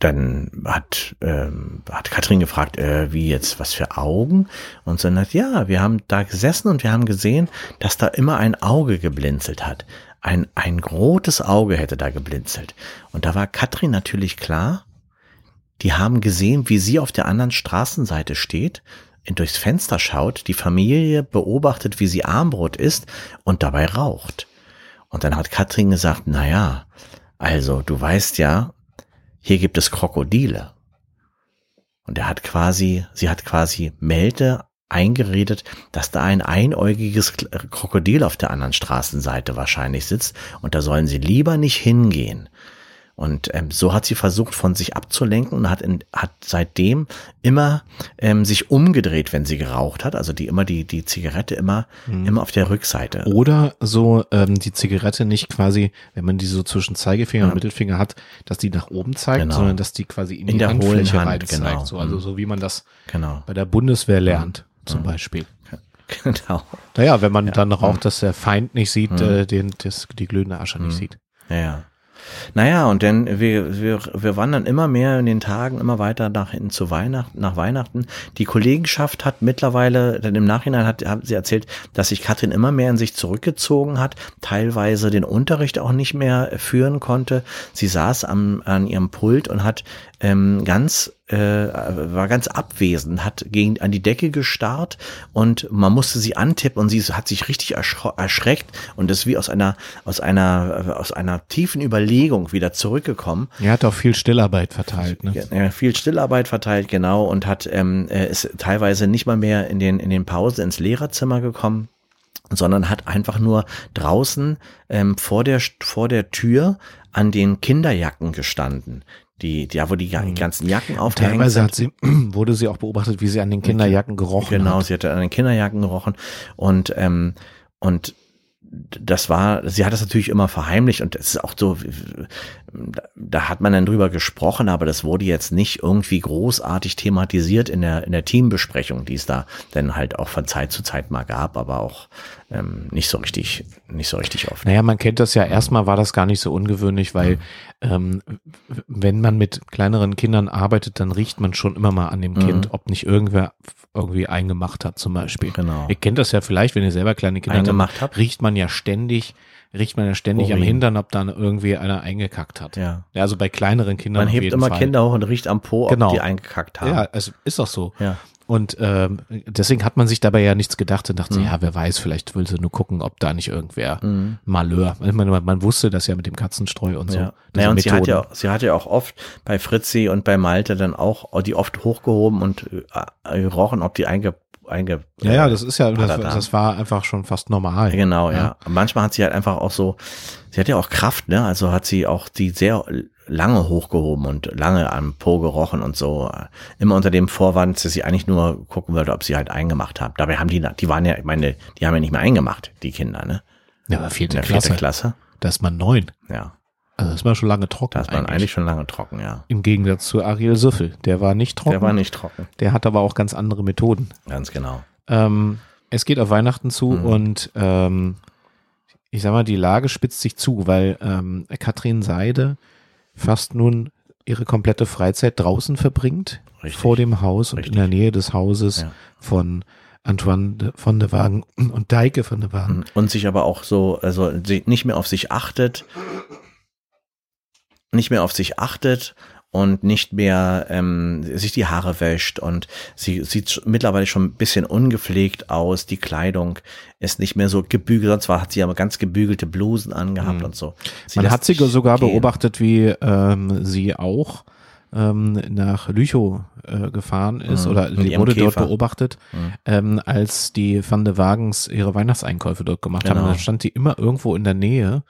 dann hat, ähm, hat Katrin gefragt, äh, wie jetzt, was für Augen? Und so hat, ja, wir haben da gesessen und wir haben gesehen, dass da immer ein Auge geblinzelt hat. Ein, ein rotes Auge hätte da geblinzelt. Und da war Katrin natürlich klar, die haben gesehen, wie sie auf der anderen Straßenseite steht, durchs Fenster schaut, die Familie beobachtet, wie sie Armbrot isst und dabei raucht. Und dann hat Katrin gesagt, na ja, also du weißt ja, hier gibt es Krokodile. Und er hat quasi, sie hat quasi Melte eingeredet, dass da ein einäugiges Krokodil auf der anderen Straßenseite wahrscheinlich sitzt und da sollen sie lieber nicht hingehen. Und ähm, so hat sie versucht, von sich abzulenken und hat, in, hat seitdem immer ähm, sich umgedreht, wenn sie geraucht hat. Also die immer die, die Zigarette immer, hm. immer auf der Rückseite. Oder so ähm, die Zigarette nicht quasi, wenn man die so zwischen Zeigefinger ja. und Mittelfinger hat, dass die nach oben zeigt, genau. sondern dass die quasi in, in die Handfläche Hand, rein genau. zeigt. So, also hm. so wie man das genau. bei der Bundeswehr lernt, ja. zum ja. Beispiel. Genau. Naja, wenn man dann raucht, hm. dass der Feind nicht sieht, hm. äh, den, das, die glühende Asche nicht sieht. Ja, ja. Naja, und dann wir, wir, wir wandern immer mehr in den Tagen immer weiter nach hinten zu Weihnachten, nach Weihnachten. Die Kollegenschaft hat mittlerweile, denn im Nachhinein hat, hat sie erzählt, dass sich Katrin immer mehr in sich zurückgezogen hat, teilweise den Unterricht auch nicht mehr führen konnte. Sie saß am, an ihrem Pult und hat ähm, ganz äh, war ganz abwesend, hat gegen an die Decke gestarrt und man musste sie antippen und sie hat sich richtig erschreckt und ist wie aus einer aus einer aus einer tiefen Überlegung wieder zurückgekommen. Er hat auch viel Stillarbeit verteilt, ne? Ja, viel Stillarbeit verteilt, genau und hat ähm, ist teilweise nicht mal mehr in den in den Pausen ins Lehrerzimmer gekommen sondern hat einfach nur draußen ähm, vor der vor der Tür an den Kinderjacken gestanden die, ja, wo die mhm. ganzen Jacken aufgehängt Teilweise hat sie, wurde sie auch beobachtet, wie sie an den Kinderjacken gerochen genau, hat. Genau, sie hatte an den Kinderjacken gerochen und, ähm, und das war, sie hat das natürlich immer verheimlicht und es ist auch so, da hat man dann drüber gesprochen, aber das wurde jetzt nicht irgendwie großartig thematisiert in der, in der Teambesprechung, die es da dann halt auch von Zeit zu Zeit mal gab, aber auch ähm, nicht so richtig, nicht so richtig oft. Naja, man kennt das ja, erstmal war das gar nicht so ungewöhnlich, weil ähm, wenn man mit kleineren Kindern arbeitet, dann riecht man schon immer mal an dem Kind, mhm. ob nicht irgendwer irgendwie eingemacht hat zum Beispiel. Genau. Ihr kennt das ja vielleicht, wenn ihr selber kleine Kinder habt, riecht man ja ständig riecht man ja ständig Urin. am Hintern, ob dann irgendwie einer eingekackt hat. Ja. ja also bei kleineren Kindern. Man hebt immer Fall. Kinder hoch und riecht am Po, genau. ob die eingekackt haben. Ja, es ist doch so. Ja. Und ähm, deswegen hat man sich dabei ja nichts gedacht und dachte, mhm. ja, wer weiß, vielleicht will sie nur gucken, ob da nicht irgendwer mhm. Malheur. Man, man wusste das ja mit dem Katzenstreu und so. Ja. Naja, und sie hat ja, sie hat ja auch oft bei Fritzi und bei Malte dann auch die oft hochgehoben und äh, gerochen, ob die einge einge. Ja, ja, das ist ja, das, das, war einfach schon fast normal. Genau, ja. ja. Manchmal hat sie halt einfach auch so, sie hat ja auch Kraft, ne? Also hat sie auch die sehr lange hochgehoben und lange am Po gerochen und so. Immer unter dem Vorwand, dass sie eigentlich nur gucken wollte, ob sie halt eingemacht hat. Dabei haben die, die waren ja, ich meine, die haben ja nicht mehr eingemacht, die Kinder, ne? Ja, aber vierte, Klasse. vierte Klasse. Da ist man neun. Ja. Also das war schon lange trocken. Das war eigentlich. eigentlich schon lange trocken, ja. Im Gegensatz zu Ariel Süffel. Der war nicht trocken. Der war nicht trocken. Der hat aber auch ganz andere Methoden. Ganz genau. Ähm, es geht auf Weihnachten zu mhm. und ähm, ich sag mal, die Lage spitzt sich zu, weil ähm, Katrin Seide fast nun ihre komplette Freizeit draußen verbringt, Richtig. vor dem Haus Richtig. und in der Nähe des Hauses ja. von Antoine von der Wagen und Deike von der Wagen. Und sich aber auch so, also nicht mehr auf sich achtet, nicht mehr auf sich achtet und nicht mehr ähm, sich die Haare wäscht und sie sieht mittlerweile schon ein bisschen ungepflegt aus. Die Kleidung ist nicht mehr so gebügelt, sonst war, hat sie aber ganz gebügelte Blusen angehabt mhm. und so. Sie Man hat sie sogar gehen. beobachtet, wie ähm, sie auch ähm, nach Lüchow äh, gefahren ist mhm. oder sie wurde Käfer. dort beobachtet, mhm. ähm, als die Van de Wagens ihre Weihnachtseinkäufe dort gemacht genau. haben. Und dann stand die immer irgendwo in der Nähe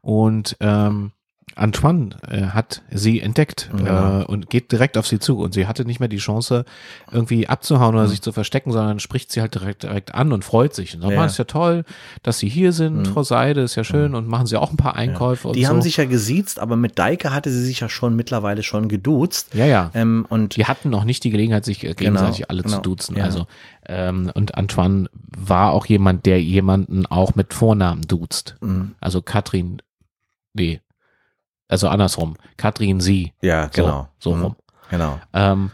und ähm, Antoine äh, hat sie entdeckt Genau. äh, und geht direkt auf sie zu. Und sie hatte nicht mehr die Chance, irgendwie abzuhauen Mhm. oder sich zu verstecken, sondern spricht sie halt direkt, direkt an und freut sich. Und sagt, Ja. Mhm. "Ah, ist ja toll, dass Sie hier sind, Frau Seide, ist ja schön. Und machen Sie auch ein paar Einkäufe und Die so. haben sich ja gesiezt, aber mit Deike hatte sie sich ja schon mittlerweile schon geduzt. ja, ja. Ähm, und Die hatten noch nicht die Gelegenheit, sich äh, gegenseitig alle genau, zu duzen. ja. Also ähm, und Antoine war auch jemand, der jemanden auch mit Vornamen duzt. Mhm. Also Katrin, nee, also andersrum. Katrin sie. ja, genau. So, so Mhm. rum. Genau. Ähm,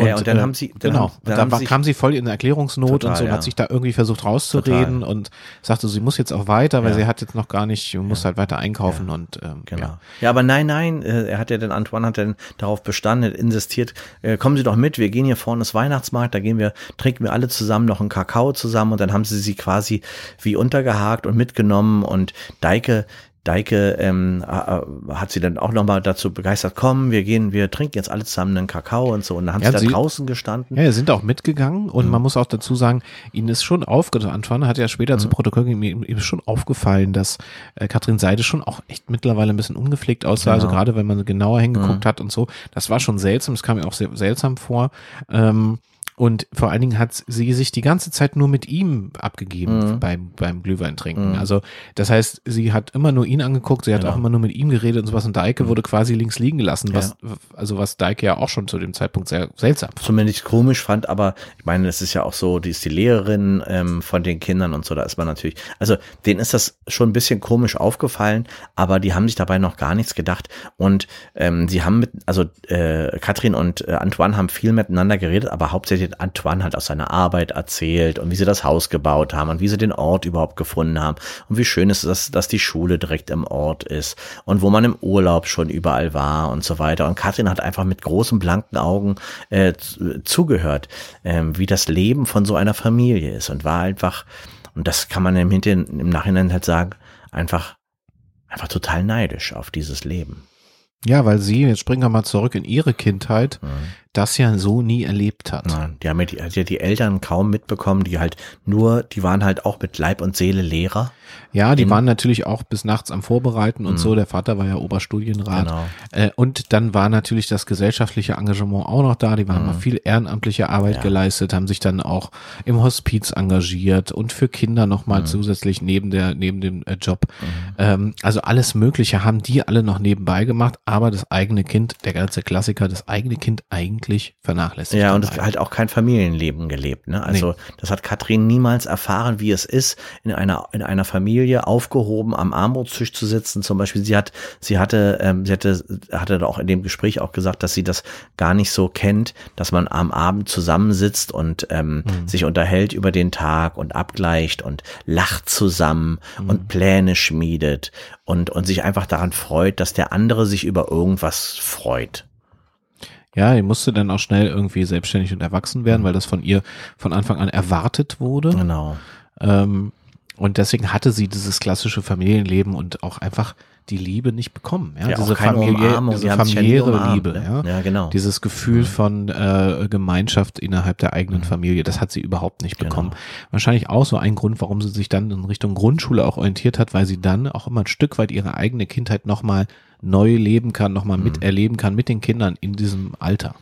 Ja, und dann haben sie- dann genau. dann und dann sie- kam sie voll in Erklärungsnot Total, und so und ja. hat sich da irgendwie versucht rauszureden und sagte, sie muss jetzt auch weiter, weil Ja. sie hat jetzt noch gar nicht, muss halt weiter einkaufen und ähm, Genau. ja. Ja. aber nein, nein, äh, er hat ja dann, Antoine hat dann darauf bestanden, insistiert, äh, kommen Sie doch mit, wir gehen hier vorne ins Weihnachtsmarkt, da gehen wir, trinken wir alle zusammen noch einen Kakao zusammen und dann haben sie sie quasi wie untergehakt und mitgenommen und Deike Deike ähm, äh, hat sie dann auch nochmal dazu begeistert, komm, wir gehen, wir trinken jetzt alle zusammen einen Kakao und so. Und dann haben Ja, sie da sie- draußen gestanden. Ja, sind auch mitgegangen Mhm. und man muss auch dazu sagen, ihnen ist schon aufgefallen, Antoine hat ja später Mhm. zu Protokoll gegeben, ihm ist schon aufgefallen, dass äh, Katrin Seide schon auch echt mittlerweile ein bisschen ungepflegt aussah, also Genau. gerade wenn man genauer hingeguckt Mhm. hat und so, das war schon seltsam, das kam mir auch sehr seltsam vor. Ähm, und vor allen Dingen hat sie sich die ganze Zeit nur mit ihm abgegeben Mhm. beim, beim Glühweintrinken. Also das heißt, sie hat immer nur ihn angeguckt, sie hat Genau. auch immer nur mit ihm geredet und sowas und Deike wurde quasi links liegen gelassen, was, Ja. also was Deike ja auch schon zu dem Zeitpunkt sehr seltsam fand. zumindest komisch fand, aber ich meine, das ist ja auch so, die ist die Lehrerin ähm, von den Kindern und so, da ist man natürlich, also denen ist das schon ein bisschen komisch aufgefallen, aber die haben sich dabei noch gar nichts gedacht und ähm, sie haben mit, also äh, Katrin und äh, Antoine haben viel miteinander geredet, aber hauptsächlich hat Antoine halt aus seiner Arbeit erzählt und wie sie das Haus gebaut haben und wie sie den Ort überhaupt gefunden haben und wie schön es ist, dass, dass die Schule direkt im Ort ist und wo man im Urlaub schon überall war und so weiter. Und Katrin hat einfach mit großen blanken Augen äh, zu- zugehört, ähm, wie das Leben von so einer Familie ist und war einfach, und das kann man im, Hinter im Nachhinein halt sagen, einfach, einfach total neidisch auf dieses Leben. Ja, weil sie, jetzt springen wir mal zurück in ihre Kindheit, das ja so nie erlebt hat. Nein, die haben ja die, die, die Eltern kaum mitbekommen, die halt nur, die waren halt auch mit Leib und Seele Lehrer. Ja, die In- waren natürlich auch bis nachts am Vorbereiten und so. Der Vater war ja Oberstudienrat. Genau. Äh, und dann war natürlich das gesellschaftliche Engagement auch noch da. Die haben mal viel ehrenamtliche Arbeit Ja. geleistet, haben sich dann auch im Hospiz engagiert und für Kinder nochmal zusätzlich neben der, neben dem äh, Job. Ähm, also alles Mögliche haben die alle noch nebenbei gemacht, aber das eigene Kind, der ganze Klassiker, das eigene Kind eigentlich vernachlässigt. Ja, und es halt auch kein Familienleben gelebt. Ne? Also das hat Katrin niemals erfahren, wie es ist, in einer in einer Familie aufgehoben am Armutstisch zu sitzen. Zum Beispiel, sie hat sie hatte ähm, sie hatte hatte auch in dem Gespräch auch gesagt, dass sie das gar nicht so kennt, dass man am Abend zusammensitzt und ähm, sich unterhält über den Tag und abgleicht und lacht zusammen und Pläne schmiedet und und sich einfach daran freut, dass der andere sich über irgendwas freut. Ja, die musste dann auch schnell irgendwie selbstständig und erwachsen werden, weil das von ihr von Anfang an erwartet wurde. Genau. Ähm, und deswegen hatte sie dieses klassische Familienleben und auch einfach die Liebe nicht bekommen. Ja, Ja, diese, Familie, Umarmung, diese familiäre umarmt, Liebe. ne? Ja? Ja, genau. Dieses Gefühl von äh, Gemeinschaft innerhalb der eigenen Familie, das hat sie überhaupt nicht bekommen. Genau. Wahrscheinlich auch so ein Grund, warum sie sich dann in Richtung Grundschule auch orientiert hat, weil sie dann auch immer ein Stück weit ihre eigene Kindheit nochmal neu leben kann, nochmal Mhm. miterleben kann mit den Kindern in diesem Alter.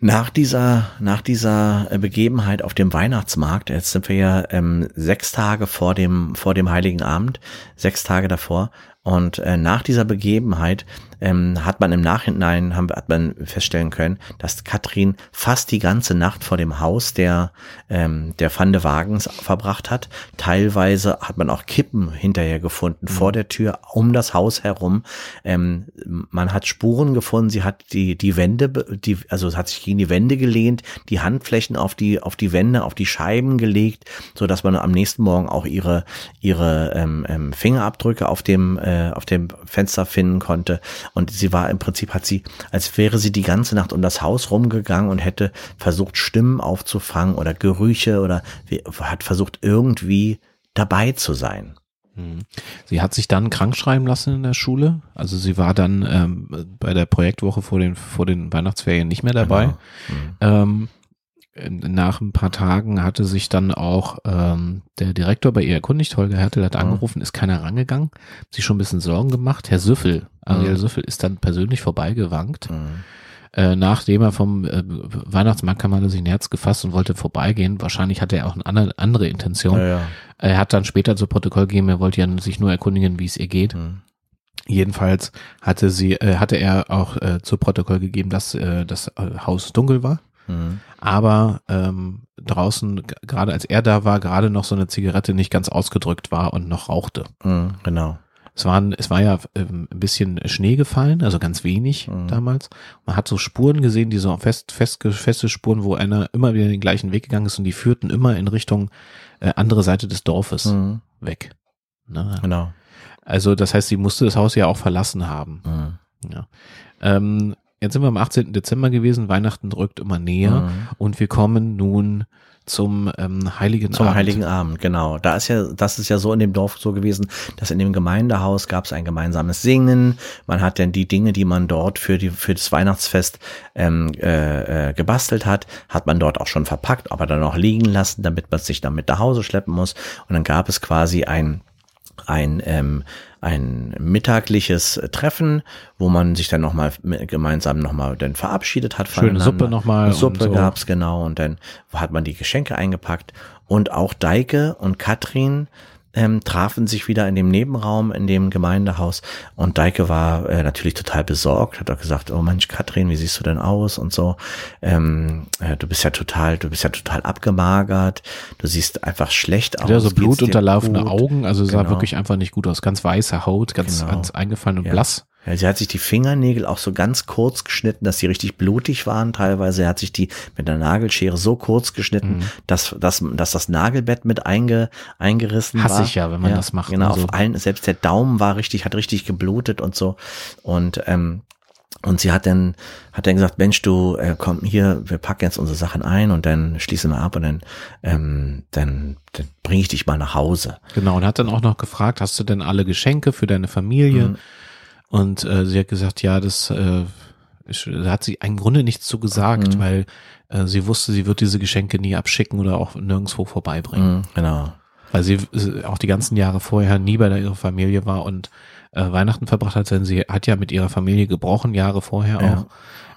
Nach dieser, nach dieser äh, Begebenheit auf dem Weihnachtsmarkt, jetzt sind wir ja ähm, sechs Tage vor dem, vor dem Heiligen Abend, sechs Tage davor, und äh, nach dieser Begebenheit ähm, hat man im Nachhinein haben, hat man feststellen können, dass Katrin fast die ganze Nacht vor dem Haus der ähm, der Van de Wagens verbracht hat. Teilweise hat man auch Kippen hinterher gefunden vor der Tür um das Haus herum. Ähm, man hat Spuren gefunden. Sie hat die die Wände, die also hat sich gegen die Wände gelehnt, die Handflächen auf die auf die Wände, auf die Scheiben gelegt, so dass man am nächsten Morgen auch ihre ihre ähm, ähm, Fingerabdrücke auf dem äh, auf dem Fenster finden konnte. Und sie war im Prinzip hat sie, als wäre sie die ganze Nacht um das Haus rumgegangen und hätte versucht Stimmen aufzufangen oder Gerüche oder hat versucht irgendwie dabei zu sein. Sie hat sich dann krank schreiben lassen in der Schule. Also sie war dann ähm, bei der Projektwoche vor den, vor den Weihnachtsferien nicht mehr dabei. Genau. Ähm, nach ein paar Tagen hatte sich dann auch ähm, der Direktor bei ihr erkundigt, Holger Hertel hat angerufen, ist keiner rangegangen, hat sich schon ein bisschen Sorgen gemacht. Herr Süffel, Ariel Mhm. Süffel, ist dann persönlich vorbeigewankt. Mhm. Äh, nachdem er vom äh, Weihnachtsmarkt kam, hat er sich ein Herz gefasst und wollte vorbeigehen. Wahrscheinlich hatte er auch eine andere, andere Intention. Ja, ja. Er hat dann später zu Protokoll gegeben, er wollte ja sich nur erkundigen, wie es ihr geht. Mhm. Jedenfalls hatte sie, äh, hatte er auch äh, zu Protokoll gegeben, dass äh, das äh, Haus dunkel war. Mhm. aber ähm, draußen, gerade als er da war, gerade noch so eine Zigarette nicht ganz ausgedrückt war und noch rauchte. Mhm. Genau. Es, waren, es war ja ähm, ein bisschen Schnee gefallen, also ganz wenig Mhm. damals. Man hat so Spuren gesehen, die so fest, fest, feste Spuren, wo einer immer wieder den gleichen Weg gegangen ist und die führten immer in Richtung äh, andere Seite des Dorfes Mhm. weg. Ne? Genau. Also das heißt, sie musste das Haus ja auch verlassen haben. Mhm. Ja. Ähm, jetzt sind wir am 18. Dezember gewesen, Weihnachten drückt immer näher Mhm. und wir kommen nun zum ähm, Heiligen Zum Abend. Heiligen Abend, genau. Da ist ja, das ist ja so in dem Dorf so gewesen, dass in dem Gemeindehaus gab es ein gemeinsames Singen. Man hat dann die Dinge, die man dort für die für das Weihnachtsfest ähm, äh, äh, gebastelt hat, hat man dort auch schon verpackt, aber dann auch liegen lassen, damit man sich dann mit nach Hause schleppen muss. Und dann gab es quasi ein ein, ähm, ein mittagliches Treffen, wo man sich dann nochmal gemeinsam nochmal dann verabschiedet hat. Schöne. Suppe nochmal Suppe so. gab's genau und dann hat man die Geschenke eingepackt und auch Deike und Katrin ähm, trafen sich wieder in dem Nebenraum in dem Gemeindehaus und Deike war äh, natürlich total besorgt, hat auch gesagt, oh Mensch, Katrin, wie siehst du denn aus und so, ähm, äh, du bist ja total, du bist ja total abgemagert, du siehst einfach schlecht aus. Ja, so blutunterlaufene? Augen, also sah Genau. wirklich einfach nicht gut aus. Ganz weiße Haut, ganz, Genau. ganz eingefallen und Ja. blass. Ja, sie hat sich die Fingernägel auch so ganz kurz geschnitten, dass sie richtig blutig waren teilweise. Hat sich die mit der Nagelschere so kurz geschnitten, Mhm. dass, dass, dass das Nagelbett mit einge, eingerissen Hasse war. ich ja, wenn man das macht Genau, und so. auf allen, selbst der Daumen war richtig, hat richtig geblutet und so. Und, ähm, und sie hat dann, hat dann gesagt, Mensch, du, äh, komm hier, wir packen jetzt unsere Sachen ein und dann schließen wir ab und dann, ähm, dann, dann bringe ich dich mal nach Hause. Genau, und hat dann auch noch gefragt, hast du denn alle Geschenke für deine Familie? Mhm. Und äh, sie hat gesagt, ja, das äh, da hat sie im Grunde nichts zu gesagt, Mhm. weil äh, sie wusste, sie wird diese Geschenke nie abschicken oder auch nirgendwo vorbeibringen. Mhm, genau. Weil sie äh, auch die ganzen Jahre vorher nie bei ihrer Familie war und äh, Weihnachten verbracht hat, denn sie hat ja mit ihrer Familie gebrochen, Jahre vorher Ja. auch.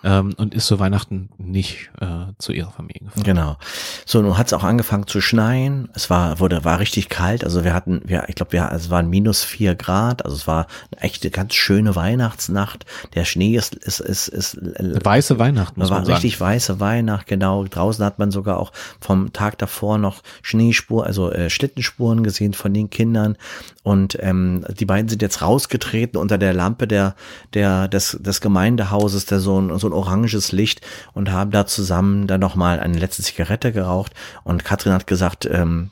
Ähm, und ist zu Weihnachten nicht äh, zu ihrer Familie gefahren. Genau. So, nun hat es auch angefangen zu schneien. Es war, wurde, war richtig kalt. Also wir hatten, wir, ich glaube, wir, es waren minus vier Grad. Also es war eine echte ganz schöne Weihnachtsnacht. Der Schnee ist, ist, ist, ist Weiße Weihnachten, muss war man sagen. richtig weiße Weihnacht, genau. Draußen hat man sogar auch vom Tag davor noch Schneespur, also äh, Schlittenspuren gesehen von den Kindern. Und ähm, die beiden sind jetzt rausgetreten unter der Lampe der, der, des, des Gemeindehauses, der so ein, so ein oranges Licht und haben da zusammen dann nochmal eine letzte Zigarette geraucht. Und Katrin hat gesagt, ähm,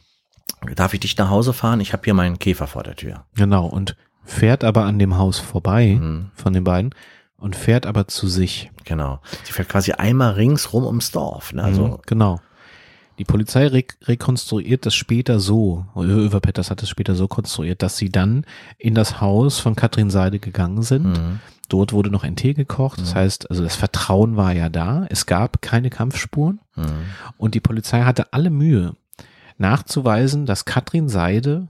darf ich dich nach Hause fahren? Ich habe hier meinen Käfer vor der Tür. Genau, und fährt aber an dem Haus vorbei Mhm. von den beiden und fährt aber zu sich. Genau. Sie fährt quasi einmal ringsrum ums Dorf. Ne? Also Mhm, genau. Die Polizei re rekonstruiert das später so, Över Petters hat es später so konstruiert, dass sie dann in das Haus von Katrin Seide gegangen sind. Mhm. Dort wurde noch ein Tee gekocht. Das heißt, also das Vertrauen war ja da. Es gab keine Kampfspuren. Mhm. Und die Polizei hatte alle Mühe, nachzuweisen, dass Katrin Seide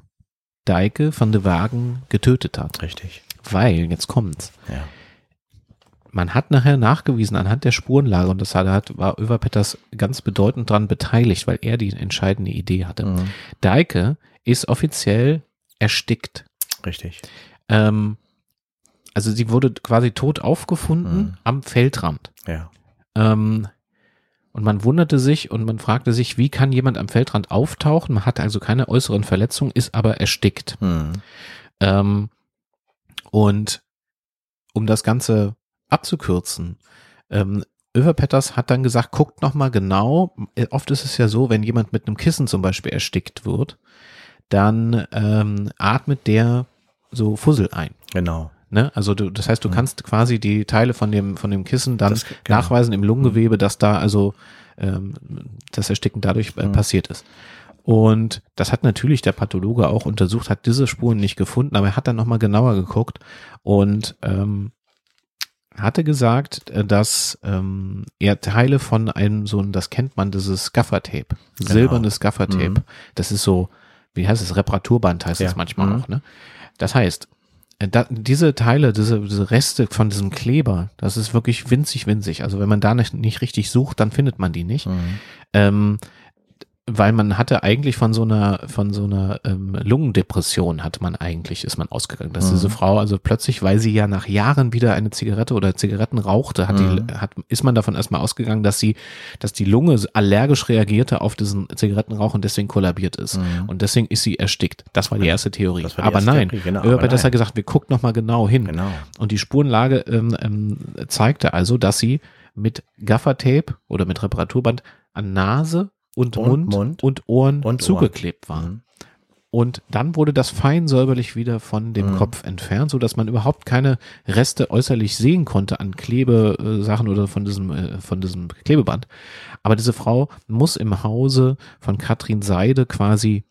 Deike van de Wagen getötet hat. richtig. Weil, jetzt kommt's, Ja. Man hat nachher nachgewiesen anhand der Spurenlage, und das hat, hat war Överpetters ganz bedeutend dran beteiligt, weil er die entscheidende Idee hatte. Mhm. Deike ist offiziell erstickt. Richtig. Ähm, also sie wurde quasi tot aufgefunden Mhm. am Feldrand. Ja. Ähm, und man wunderte sich und man fragte sich, wie kann jemand am Feldrand auftauchen? Man hatte also keine äußeren Verletzungen, ist aber erstickt. Mhm. Ähm, und um das Ganze abzukürzen, ähm, Överpetters hat dann gesagt, guckt noch mal genau. Äh, Oft ist es ja so, wenn jemand mit einem Kissen zum Beispiel erstickt wird, dann ähm, atmet der so Fussel ein. Genau. Ne? Also du, das heißt, du kannst quasi die Teile von dem von dem Kissen dann Das- genau. nachweisen im Lungengewebe, dass da also ähm, das Ersticken dadurch äh, Mhm. passiert ist. Und das hat natürlich der Pathologe auch untersucht, hat diese Spuren nicht gefunden, aber er hat dann nochmal genauer geguckt und ähm, hatte gesagt, äh, dass ähm, er Teile von einem so, das kennt man, dieses Gaffertape, Genau. silbernes Gaffertape. Mhm. Das ist so, wie heißt es, Reparaturband heißt Ja. es manchmal Mhm. auch. Ne? Das heißt, äh, da, diese Teile, diese, diese Reste von diesem Kleber, das ist wirklich winzig, winzig. Also wenn man da nicht, nicht richtig sucht, dann findet man die nicht. Mhm. Ähm, weil man hatte eigentlich von so einer von so einer ähm, Lungendepression hat man eigentlich ist man ausgegangen, dass Mhm. diese Frau also plötzlich, weil sie ja nach Jahren wieder eine Zigarette oder Zigaretten rauchte, hat Mhm. die hat ist man davon erstmal ausgegangen, dass sie dass die Lunge allergisch reagierte auf diesen Zigarettenrauch und deswegen kollabiert ist Mhm. und deswegen ist sie erstickt. Das war die erste Theorie. Die aber erste nein, Theorie, genau, aber hat nein. gesagt, wir gucken noch mal genau hin. Genau. Und die Spurenlage ähm, ähm, zeigte also, dass sie mit Gaffertape oder mit Reparaturband an Nase und, Und Mund, Mund und Ohren und zugeklebt war. Mhm. Und dann wurde das fein säuberlich wieder von dem Mhm. Kopf entfernt, so dass man überhaupt keine Reste äußerlich sehen konnte an Klebesachen oder von diesem, äh, von diesem Klebeband. Aber diese Frau muss im Hause von Katrin Seide quasi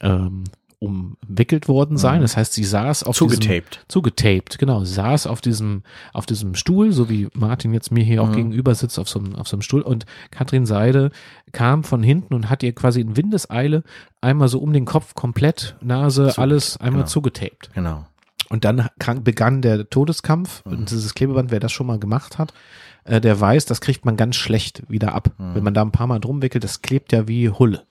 ähm, umwickelt worden sein. Mhm. Das heißt, sie saß auf diesem, Zugetaped. zugetaped, genau, saß auf diesem, auf diesem Stuhl, so wie Martin jetzt mir hier auch Mhm. gegenüber sitzt auf so, einem, auf so einem Stuhl und Katrin Seide kam von hinten und hat ihr quasi in Windeseile einmal so um den Kopf komplett, Nase, Zuge- alles einmal genau. zugetaped. Genau. Und dann begann der Todeskampf Mhm. und dieses Klebeband, wer das schon mal gemacht hat, äh, der weiß, das kriegt man ganz schlecht wieder ab. Mhm. Wenn man da ein paar Mal drum wickelt, das klebt ja wie Hulle.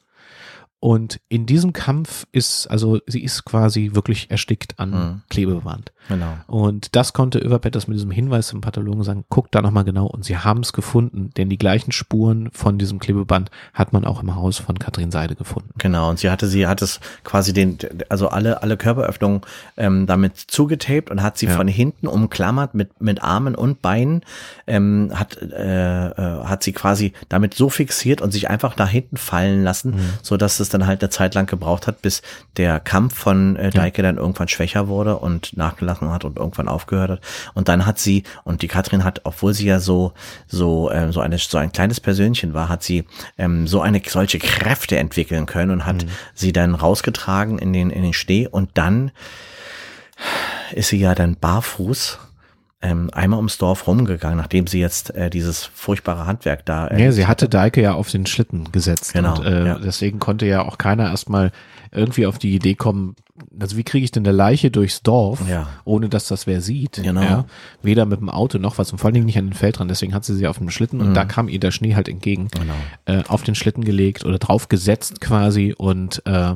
Und in diesem Kampf ist, also sie ist quasi wirklich erstickt an Mhm. Klebeband. Genau. Und das konnte Över Petters mit diesem Hinweis zum Pathologen sagen, guckt da nochmal genau und sie haben es gefunden, denn die gleichen Spuren von diesem Klebeband hat man auch im Haus von Katrin Seide gefunden. Genau, und sie hatte, sie hat es quasi den, also alle, alle Körperöffnungen ähm, damit zugetaped und hat sie Ja. von hinten umklammert mit, mit Armen und Beinen, ähm, hat, äh, äh, hat sie quasi damit so fixiert und sich einfach nach hinten fallen lassen, Mhm. so dass es dann halt eine Zeit lang gebraucht hat, bis der Kampf von äh, Deike dann irgendwann schwächer wurde und nachgelassen hat und irgendwann aufgehört hat. Und dann hat sie, und die Katrin hat, obwohl sie ja so, so, ähm, so eine, so ein kleines Persönchen war, hat sie ähm, so eine, solche Kräfte entwickeln können und hat sie dann rausgetragen in den, in den Schnee. Und dann ist sie ja dann barfuß ähm, einmal ums Dorf rumgegangen, nachdem sie jetzt äh, dieses furchtbare Handwerk da. Äh, Ja, sie hatte Deike ja auf den Schlitten gesetzt. Genau, Und, äh, ja. deswegen konnte ja auch keiner erstmal irgendwie auf die Idee kommen, also wie kriege ich denn eine Leiche durchs Dorf, Ja. ohne dass das wer sieht. Genau. Ja? Weder mit dem Auto noch was und vor allen Dingen nicht an den Feld dran. Deswegen hat sie sie auf dem Schlitten und da kam ihr der Schnee halt entgegen. Genau. Äh, auf den Schlitten gelegt oder drauf gesetzt quasi und äh,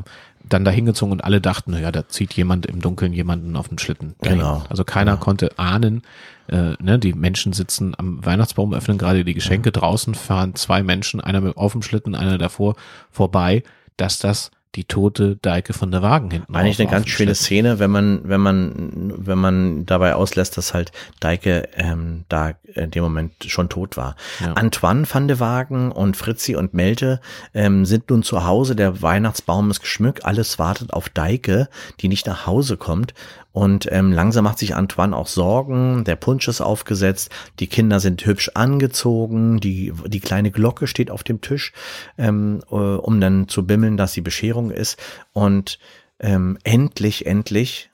dann da hingezogen und alle dachten, naja, da zieht jemand im Dunkeln jemanden auf den Schlitten. Genau. Also keiner konnte ahnen, äh, ne, die Menschen sitzen am Weihnachtsbaum, öffnen gerade die Geschenke, draußen fahren zwei Menschen, einer mit auf dem Schlitten, einer davor vorbei, dass das die tote Deike von der Wagen hinten Eigentlich eine ganz schöne. Szene, wenn man, wenn man, wenn man dabei auslässt, dass halt Deike ähm, da in dem Moment schon tot war. Ja. Antoine van de Wagen und Fritzi und Melte ähm, sind nun zu Hause, der Weihnachtsbaum ist geschmückt, alles wartet auf Deike, die nicht nach Hause kommt. Und ähm, langsam macht sich Antoine auch Sorgen, der Punsch ist aufgesetzt, die Kinder sind hübsch angezogen, die, die kleine Glocke steht auf dem Tisch, ähm, äh, um dann zu bimmeln, dass die Bescherung ist. Und ähm, endlich, endlich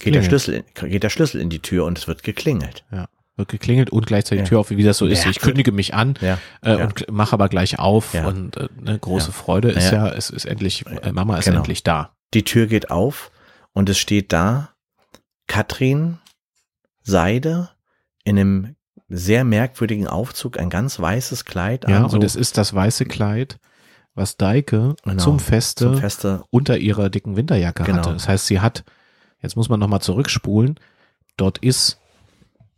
geht der. Schlüssel, in- geht der Schlüssel in die Tür und es wird geklingelt. Ja. Wird geklingelt und gleichzeitig Ja. die Tür auf, wie das so ist. Ich kündige mich an Ja, äh, ja. und mache aber gleich auf und äh, ne, große. Freude ist Ja. ja, es ist endlich, äh, Mama ist Genau. endlich da. Die Tür geht auf und es steht da Katrin Seide in einem sehr merkwürdigen Aufzug, ein ganz weißes Kleid Ja, an, so und es ist das weiße Kleid, was Deike Genau, zum Feste zum Feste. unter ihrer dicken Winterjacke Genau. hatte. Das heißt, sie hat, jetzt muss man nochmal zurückspulen, dort ist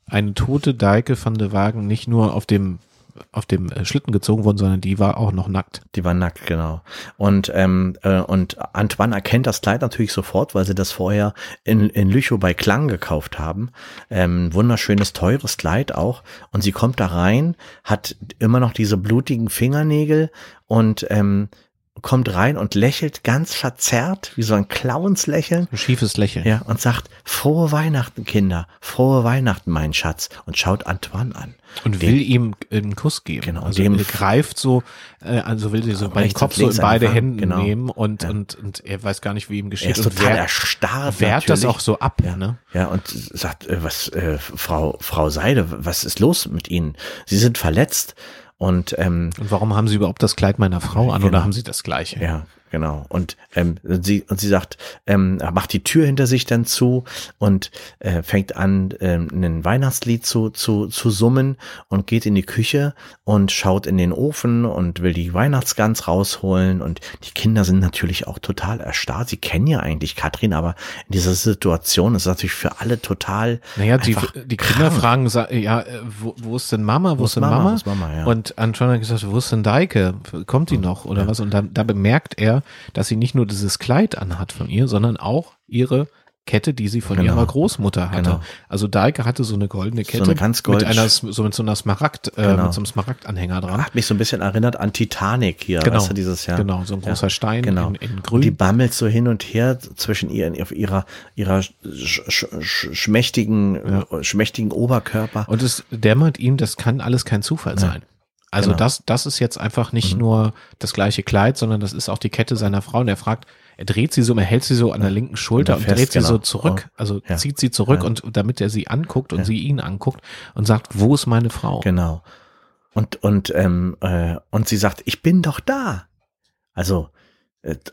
eine tote Deike van de Wagen nicht nur auf dem auf dem äh, Schlitten gezogen worden, sondern die war auch noch nackt. Die war nackt, genau. Und, ähm, äh, und Antoine erkennt das Kleid natürlich sofort, weil sie das vorher in, in Lüchow bei Klang gekauft haben. Ähm, wunderschönes, teures Kleid auch. Und sie kommt da rein, hat immer noch diese blutigen Fingernägel und ähm, kommt rein und lächelt ganz verzerrt, wie so ein Clownslächeln. Ein schiefes Lächeln. Ja, und sagt, frohe Weihnachten, Kinder, frohe Weihnachten, mein Schatz. Und schaut Antoine an. Und will ihm einen Kuss geben. Genau, Also dem- greift so, äh, also will sie so beim rechts Kopf und so in beide einfach, Hände genau. nehmen und, Ja. und, und er weiß gar nicht, wie ihm geschieht. Er ist und total wehrt- erstarrt. wehrt das natürlich. auch so ab, Ja. ne? Ja, und sagt, äh, was, äh, Frau, Frau Seide, was ist los mit Ihnen? Sie sind verletzt. Und ähm, Und warum haben sie überhaupt das Kleid meiner Frau an Genau. oder haben sie das gleiche? Ja, genau. Und ähm, sie und sie sagt, ähm, macht die Tür hinter sich dann zu und äh, fängt an, ähm, ein Weihnachtslied zu, zu, zu summen und geht in die Küche und schaut in den Ofen und will die Weihnachtsgans rausholen. Und die Kinder sind natürlich auch total erstarrt. Sie kennen ja eigentlich Katrin, aber in dieser Situation ist es natürlich für alle total. Naja, die, die Kinder krank. fragen, ja, äh, wo, wo ist denn Mama? Wo, ist denn Mama? Wo ist Mama, ja. Und Anton hat gesagt, wo ist denn Deike? Kommt die noch oder was? Und da, da bemerkt er, dass sie nicht nur dieses Kleid anhat von ihr, sondern auch ihre Kette, die sie von Genau. ihrer Großmutter hatte. Genau. Also Deike hatte so eine goldene Kette eine ganz gold- mit einer so mit so einer Smaragd äh, Genau. mit so einem Smaragdanhänger dran. Hat mich so ein bisschen erinnert an Titanic hier, weißt du, dieses Jahr. Genau, so ein großer Stein Genau. in, in Und grün. die bammelt so hin und her zwischen ihr, auf ihrer, ihrer sch, sch, sch, schmächtigen, äh, schmächtigen Oberkörper. Und es dämmert ihm, das kann alles kein Zufall sein. Also Genau. Mhm. das, das ist jetzt einfach nicht nur das gleiche Kleid, sondern das ist auch die Kette seiner Frau. Und er fragt, er dreht sie so, er hält sie so an der linken Schulter und, fest, dreht sie genau. so zurück, also Ja. zieht sie zurück Ja. und damit er sie anguckt und sie ihn anguckt und sagt, wo ist meine Frau? Genau. Und, und, ähm, äh, und sie sagt, ich bin doch da. Also,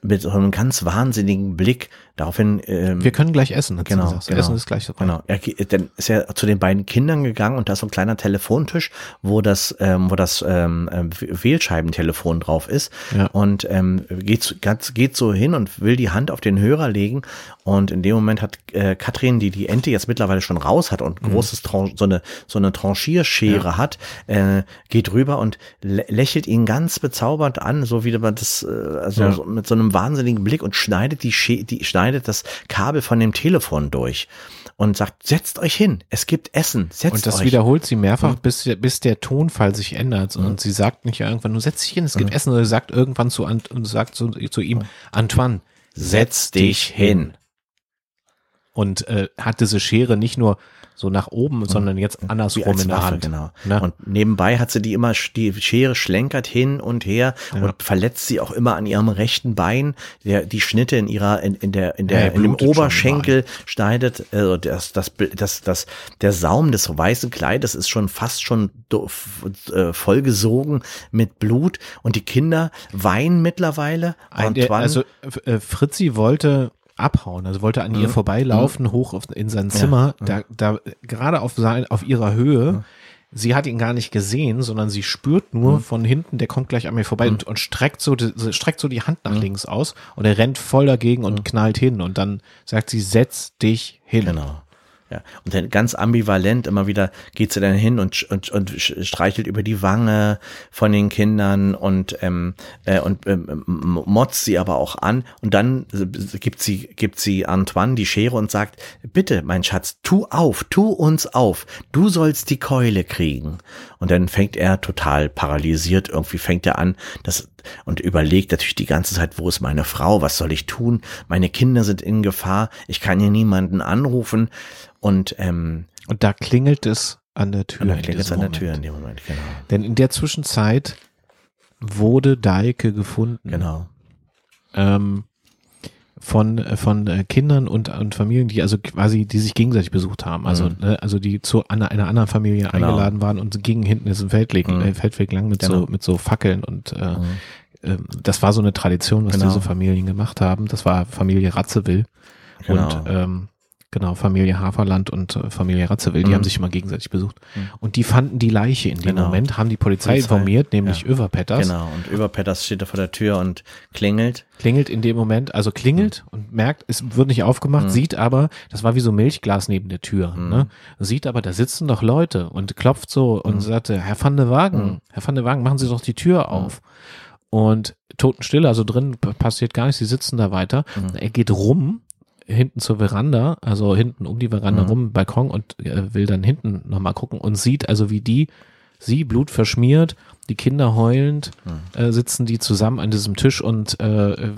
mit so einem ganz wahnsinnigen Blick daraufhin, ähm, Wir können gleich essen, Genau, gesagt. genau. Essen ist gleich so. Genau. Er, dann ist er zu den beiden Kindern gegangen und da ist so ein kleiner Telefontisch, wo das, ähm, wo das ähm, ähm, Wählscheibentelefon drauf ist. Ja. Und ähm, geht, so- ganz, geht so hin und will die Hand auf den Hörer legen. Und in dem Moment hat äh, Katrin, die die Ente jetzt mittlerweile schon raus hat und ein großes Tran so eine so eine Tranchierschere hat, äh, geht rüber und lä lächelt ihn ganz bezaubernd an, so wie man das, äh, also Ja. so mit so einem wahnsinnigen Blick und schneidet die, die schneidet das Kabel von dem Telefon durch und sagt, setzt euch hin, es gibt Essen, setzt Und das euch. wiederholt sie mehrfach, bis, bis der Tonfall sich ändert. Und sie sagt nicht irgendwann, du setz dich hin, es gibt Essen, sondern sie sagt irgendwann zu, Ant und sagt zu, zu ihm, Antoine, setz dich hin. Und äh, hat diese Schere nicht nur so nach oben, sondern jetzt Wie andersrum in der Waffe, Hand. genau. Ne? Und nebenbei hat sie die immer, die Schere schlenkert hin und her Ja. und verletzt sie auch immer an ihrem rechten Bein. Der, die Schnitte in ihrer, in, in der, in Ja, der, er in dem Oberschenkel schneidet, also das, das, das, das, der Saum des weißen Kleides ist schon fast schon äh, vollgesogen mit Blut und die Kinder weinen mittlerweile. Ein, der, also äh, Fritzi wollte abhauen, also wollte an ihr vorbeilaufen, hoch auf, in sein Zimmer, da, da gerade auf, sein, auf ihrer Höhe. Sie hat ihn gar nicht gesehen, sondern sie spürt nur von hinten, der kommt gleich an mir vorbei und, und streckt so, streckt so die Hand nach links aus und er rennt voll dagegen und knallt hin. Und dann sagt sie, setz dich hin. Genau. Ja, und dann ganz ambivalent immer wieder geht sie dann hin und, und, und streichelt über die Wange von den Kindern und, ähm, äh, und ähm, motzt sie aber auch an. Und dann gibt sie, gibt sie Antoine die Schere und sagt, bitte, mein Schatz, tu auf, tu uns auf, du sollst die Keule kriegen. Und dann fängt er total paralysiert, irgendwie fängt er an, das, und überlegt natürlich die ganze Zeit, wo ist meine Frau, was soll ich tun, meine Kinder sind in Gefahr, ich kann hier niemanden anrufen und ähm, Und da klingelt es an der Tür. und in klingelt es an der. Tür in dem Moment, genau. Denn in der Zwischenzeit wurde Deike gefunden. Genau. ähm, von äh, von äh, Kindern und, und Familien, die also quasi, die sich gegenseitig besucht haben, also Mhm. ne, also die zu einer, einer anderen Familie Genau. eingeladen waren und gingen hinten ist ein Feldweg, Mhm. äh, Feldweg lang mit Genau. so mit so Fackeln und äh, Mhm. ähm, das war so eine Tradition, was Genau. diese Familien gemacht haben. Das war Familie Ratzewill Genau. und ähm, genau Familie Haferland und äh, Familie Ratzewill, die Mhm. haben sich immer gegenseitig besucht Mhm. und die fanden die Leiche in dem Genau. Moment, haben die Polizei, Polizei, informiert, nämlich ja. Överpetters. Genau. Und Überpetters steht da vor der Tür und klingelt. klingelt in dem Moment, also klingelt und merkt, es wird nicht aufgemacht, Mhm. sieht aber, das war wie so Milchglas neben der Tür, Mhm. ne? sieht aber, da sitzen doch Leute und klopft so und Mhm. sagte, Herr van de Wagen, Mhm. Herr van de Wagen, machen Sie doch die Tür auf. Und Totenstille, also drin passiert gar nichts, sie sitzen da weiter. Mhm. Er geht rum, hinten zur Veranda, also hinten um die Veranda Mhm. rum, Balkon und äh, will dann hinten nochmal gucken und sieht also, wie die, sie blutverschmiert die Kinder heulend, Hm. äh, sitzen die zusammen an diesem Tisch und äh,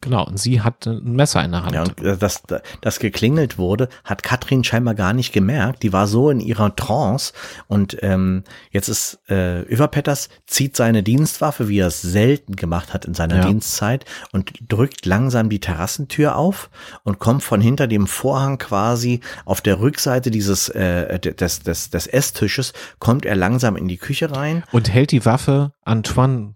genau, und sie hat ein Messer in der Hand. Ja, und äh, dass das geklingelt wurde, hat Katrin scheinbar gar nicht gemerkt. Die war so in ihrer Trance. Und ähm, jetzt ist äh, Überpetters, zieht seine Dienstwaffe, wie er es selten gemacht hat in seiner Ja. Dienstzeit, und drückt langsam die Terrassentür auf und kommt von hinter dem Vorhang quasi auf der Rückseite dieses äh, des, des, des Esstisches, kommt er langsam in die Küche rein. und hält die Waffe Antoine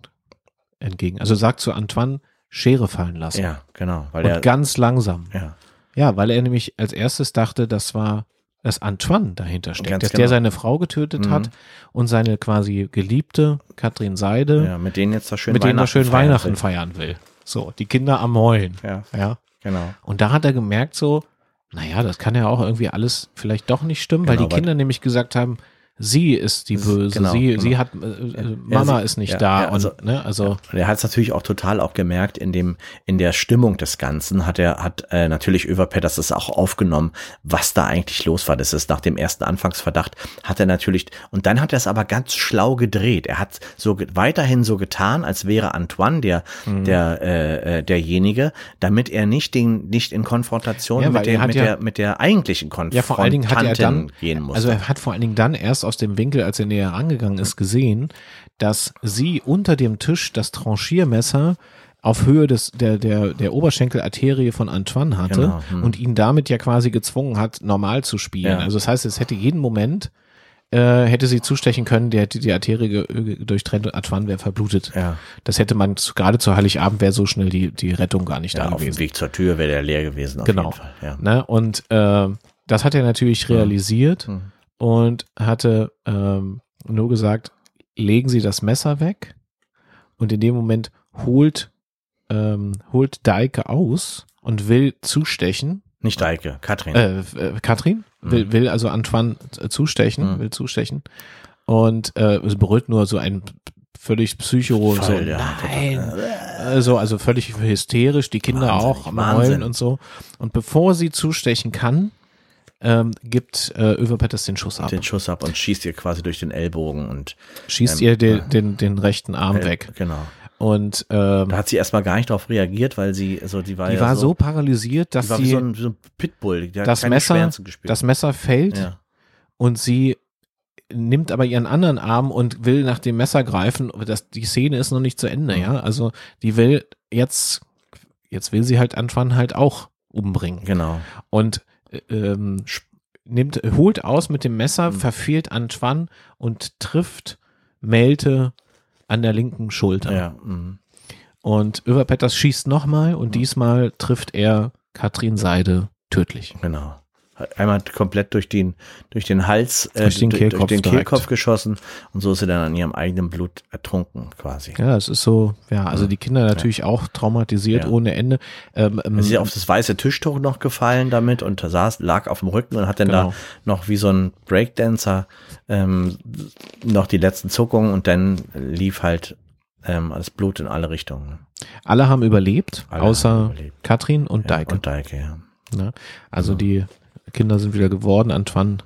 entgegen. Also sagt zu Antoine, Schere fallen lassen. Ja, genau. Weil und er, ganz langsam. ja. Ja, weil er nämlich als erstes dachte, das war, dass Antoine dahinter steckt, Ganz dass genau. der seine Frau getötet Mhm. hat und seine quasi Geliebte, Katrin Seide, ja, mit denen jetzt das schön mit denen er schön feiern Weihnachten will. feiern will. So, die Kinder am Heulen. Ja, Ja. genau. Und da hat er gemerkt so, naja, das kann ja auch irgendwie alles vielleicht doch nicht stimmen, weil Genau, die weil- Kinder nämlich gesagt haben, sie ist die Böse, Genau, sie, genau. sie hat, äh, Mama sie- ist nicht ja, da ja, also- und, ne, also, Und er hat es natürlich auch total auch gemerkt in dem in der Stimmung des Ganzen hat er hat äh, natürlich Överpetters das auch aufgenommen, was da eigentlich los war. Das ist nach dem ersten Anfangsverdacht hat er natürlich und dann hat er es aber ganz schlau gedreht. Er hat so weiterhin so getan, als wäre Antoine der Mhm. der äh, äh, derjenige, damit er nicht den nicht in Konfrontation Ja, mit, er hat mit ja- der mit der eigentlichen Konfrontation Ja, vor allen Dingen hat er dann, gehen musste. also er hat vor allen Dingen dann erst aus dem Winkel, als er näher rangegangen ist, gesehen, dass sie unter dem Tisch das Tranchiermesser auf Höhe des, der, der, der Oberschenkelarterie von Antoine hatte Genau, hm. und ihn damit ja quasi gezwungen hat, normal zu spielen. Ja. Also das heißt, es hätte jeden Moment, äh, hätte sie zustechen können, der hätte die Arterie durchtrennt und Antoine wäre verblutet. ja, Das hätte man, zu, gerade zu Heiligabend wäre so schnell die, die Rettung gar nicht ja, da auf dem gewesen. Weg zur Tür wäre der leer gewesen auf Genau. Ja. Ne? Und äh, das hat er natürlich realisiert Mhm. Und hatte ähm, nur gesagt, legen Sie das Messer weg. Und in dem Moment holt, ähm, holt Daike aus und will zustechen. Nicht Eike, Katrin. Äh, äh, Katrin will, will also Antoine äh, zustechen, Mhm. will zustechen. Und äh, es berührt nur so ein völlig Psycho, so, Voll, ja, nein, also, also völlig hysterisch, die Kinder Wahnsinnig, auch am Wahnsinn. Heulen und so. Und bevor sie zustechen kann, ähm, gibt äh, Överpetters den Schuss ab. den Schuss ab und schießt ihr quasi durch den Ellbogen und schießt ähm, ihr den, den, den rechten Arm äh, weg. Genau. Und ähm, Da hat sie erstmal gar nicht darauf reagiert, weil sie, also die war die ja war so, so, paralysiert, dass sie so ein, so ein Pitbull, die hat das keine Messer, das Messer fällt ja. und sie nimmt aber ihren anderen Arm und will nach dem Messer greifen. Das, die Szene ist noch nicht zu Ende, Mhm. ja. Also die will jetzt, jetzt will sie halt Antoine halt auch umbringen. Genau. Und ähm, nimmt, holt aus mit dem Messer, Mhm. verfehlt Antoine und trifft Melte an der linken Schulter. Ja. mhm. Und Överpetters schießt nochmal und Mhm. diesmal trifft er Katrin Seide tödlich. Genau. Einmal komplett durch den, durch den Hals, äh, Durch den Kehlkopf durch den. Kehlkopf geschossen und so ist sie dann an ihrem eigenen Blut ertrunken quasi. Ja, es ist so, ja, also die Kinder natürlich auch traumatisiert Ja. ohne Ende. Ähm, ähm, Sie ist ja auf das weiße Tischtuch noch gefallen damit und saß, lag auf dem Rücken und hat dann Genau. da noch wie so ein Breakdancer ähm, noch die letzten Zuckungen und dann lief halt ähm, das Blut in alle Richtungen. alle haben überlebt, Alle außer haben überlebt. Katrin und Ja, Deike. Und Deike, ja. ne? Also die Kinder sind wieder geworden. Antoine,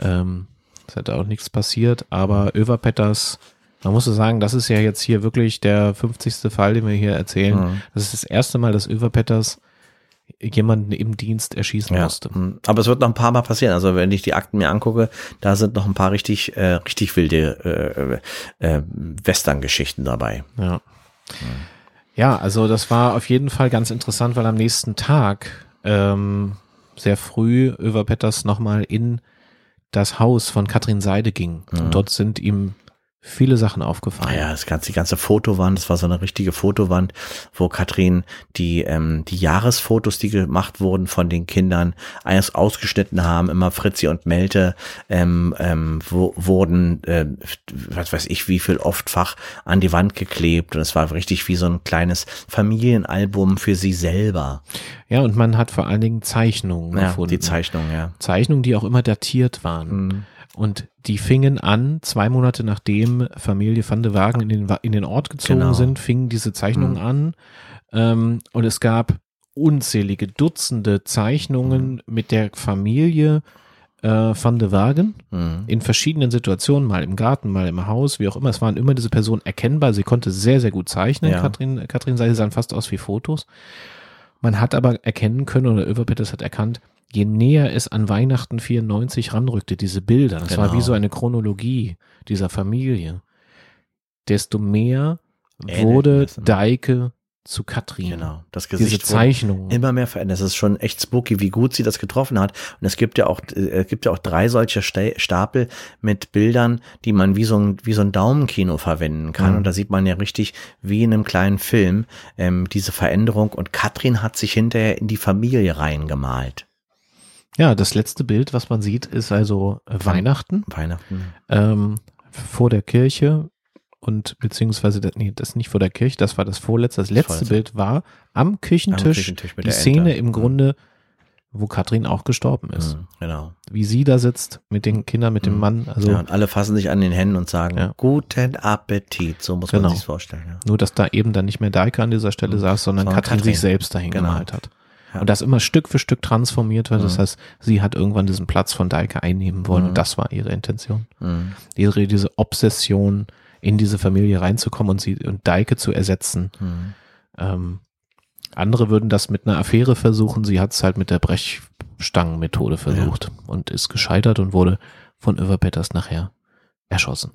ähm, es hätte auch nichts passiert, aber Överpetters, man muss so sagen, das ist ja jetzt hier wirklich der 50. Fall, den wir hier erzählen. Mhm. Das ist das erste Mal, dass Överpetters jemanden im Dienst erschießen Ja, musste. mm, aber es wird noch ein paar Mal passieren. Also wenn ich die Akten mir angucke, da sind noch ein paar richtig, äh, richtig wilde äh, äh, Western-Geschichten dabei. Ja. Ja, also das war auf jeden Fall ganz interessant, weil am nächsten Tag ähm, sehr früh Över Petters nochmal in das Haus von Katrin Seide ging. Mhm. Und dort sind ihm viele Sachen aufgefallen. Naja, das ganze, die ganze Fotowand, das war so eine richtige Fotowand, wo Katrin die, ähm, die Jahresfotos, die gemacht wurden von den Kindern, eines ausgeschnitten haben, immer Fritzi und Melte, ähm, ähm, wo, wurden, äh, was weiß ich, wie viel oftfach an die Wand geklebt. Und es war richtig wie so ein kleines Familienalbum für sie selber. Ja, und man hat vor allen Dingen Zeichnungen Ja, gefunden. die Zeichnung, ja. Zeichnungen, die auch immer datiert waren. Mhm. Und die fingen an, zwei Monate nachdem Familie van de Wagen in den, in den Ort gezogen Genau. sind, fingen diese Zeichnungen an. Ähm, und es gab unzählige Dutzende Zeichnungen mit der Familie äh, Van de Wagen Mhm. in verschiedenen Situationen, mal im Garten, mal im Haus, wie auch immer. Es waren immer diese Personen erkennbar. Sie konnte sehr, sehr gut zeichnen. Ja. Katrin, Katrin Seidel sahen fast aus wie Fotos. Man hat aber erkennen können, oder Överpetters hat erkannt, je näher es an Weihnachten 94 ranrückte, diese Bilder, das war Genau. wie so eine Chronologie dieser Familie, desto mehr wurde ne? Deike zu Katrin. Genau. Das Diese Gesicht wurde Zeichnung. immer mehr verändert. Es ist schon echt spooky, wie gut sie das getroffen hat. Und es gibt ja auch, äh, es gibt ja auch drei solche Sta- Stapel mit Bildern, die man wie so ein, wie so ein Daumenkino verwenden kann. Mhm. Und da sieht man ja richtig, wie in einem kleinen Film, ähm, diese Veränderung. Und Katrin hat sich hinterher in die Familie reingemalt. Ja, das letzte Bild, was man sieht, ist also äh, Weihnachten. Weihnachten. ähm, vor der Kirche und beziehungsweise, das- nee, das ist nicht vor der Kirche, das war das vorletzte. Das letzte vorletzte. Bild war am Küchentisch, Küchentisch mit die der Szene Ente. im Mhm. Grunde, wo Katrin auch gestorben ist. Mhm, Genau. Wie sie da sitzt mit den Kindern, mit dem Mhm. Mann. Also ja, und alle fassen sich an den Händen und sagen, Ja. guten Appetit. So muss Genau. man sich vorstellen. Ja. nur, dass da eben dann nicht mehr Daika an dieser Stelle Mhm. saß, sondern Sondern Katrin, Katrin. sich selbst dahin Genau. gemalt hat. Ja. Und das immer Stück für Stück transformiert wird. Das Mhm. heißt, sie hat irgendwann diesen Platz von Daika einnehmen wollen Mhm. und das war ihre Intention. Mhm. Ihre, diese Obsession, in diese Familie reinzukommen und sie und Daike zu ersetzen. Mhm. Ähm, andere würden das mit einer Affäre versuchen. Sie hat es halt mit der Brechstangenmethode versucht und ist gescheitert und wurde von Överpetters nachher erschossen.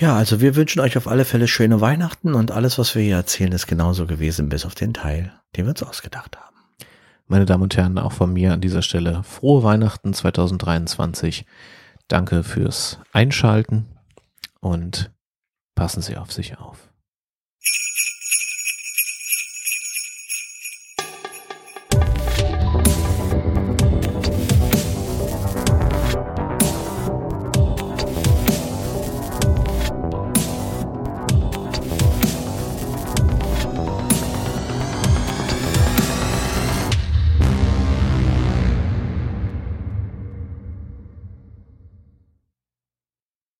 Ja, also wir wünschen euch auf alle Fälle schöne Weihnachten und alles, was wir hier erzählen, ist genauso gewesen, bis auf den Teil, den wir uns ausgedacht haben. Meine Damen und Herren, auch von mir an dieser Stelle frohe Weihnachten 2023. Danke fürs Einschalten und passen Sie auf sich auf.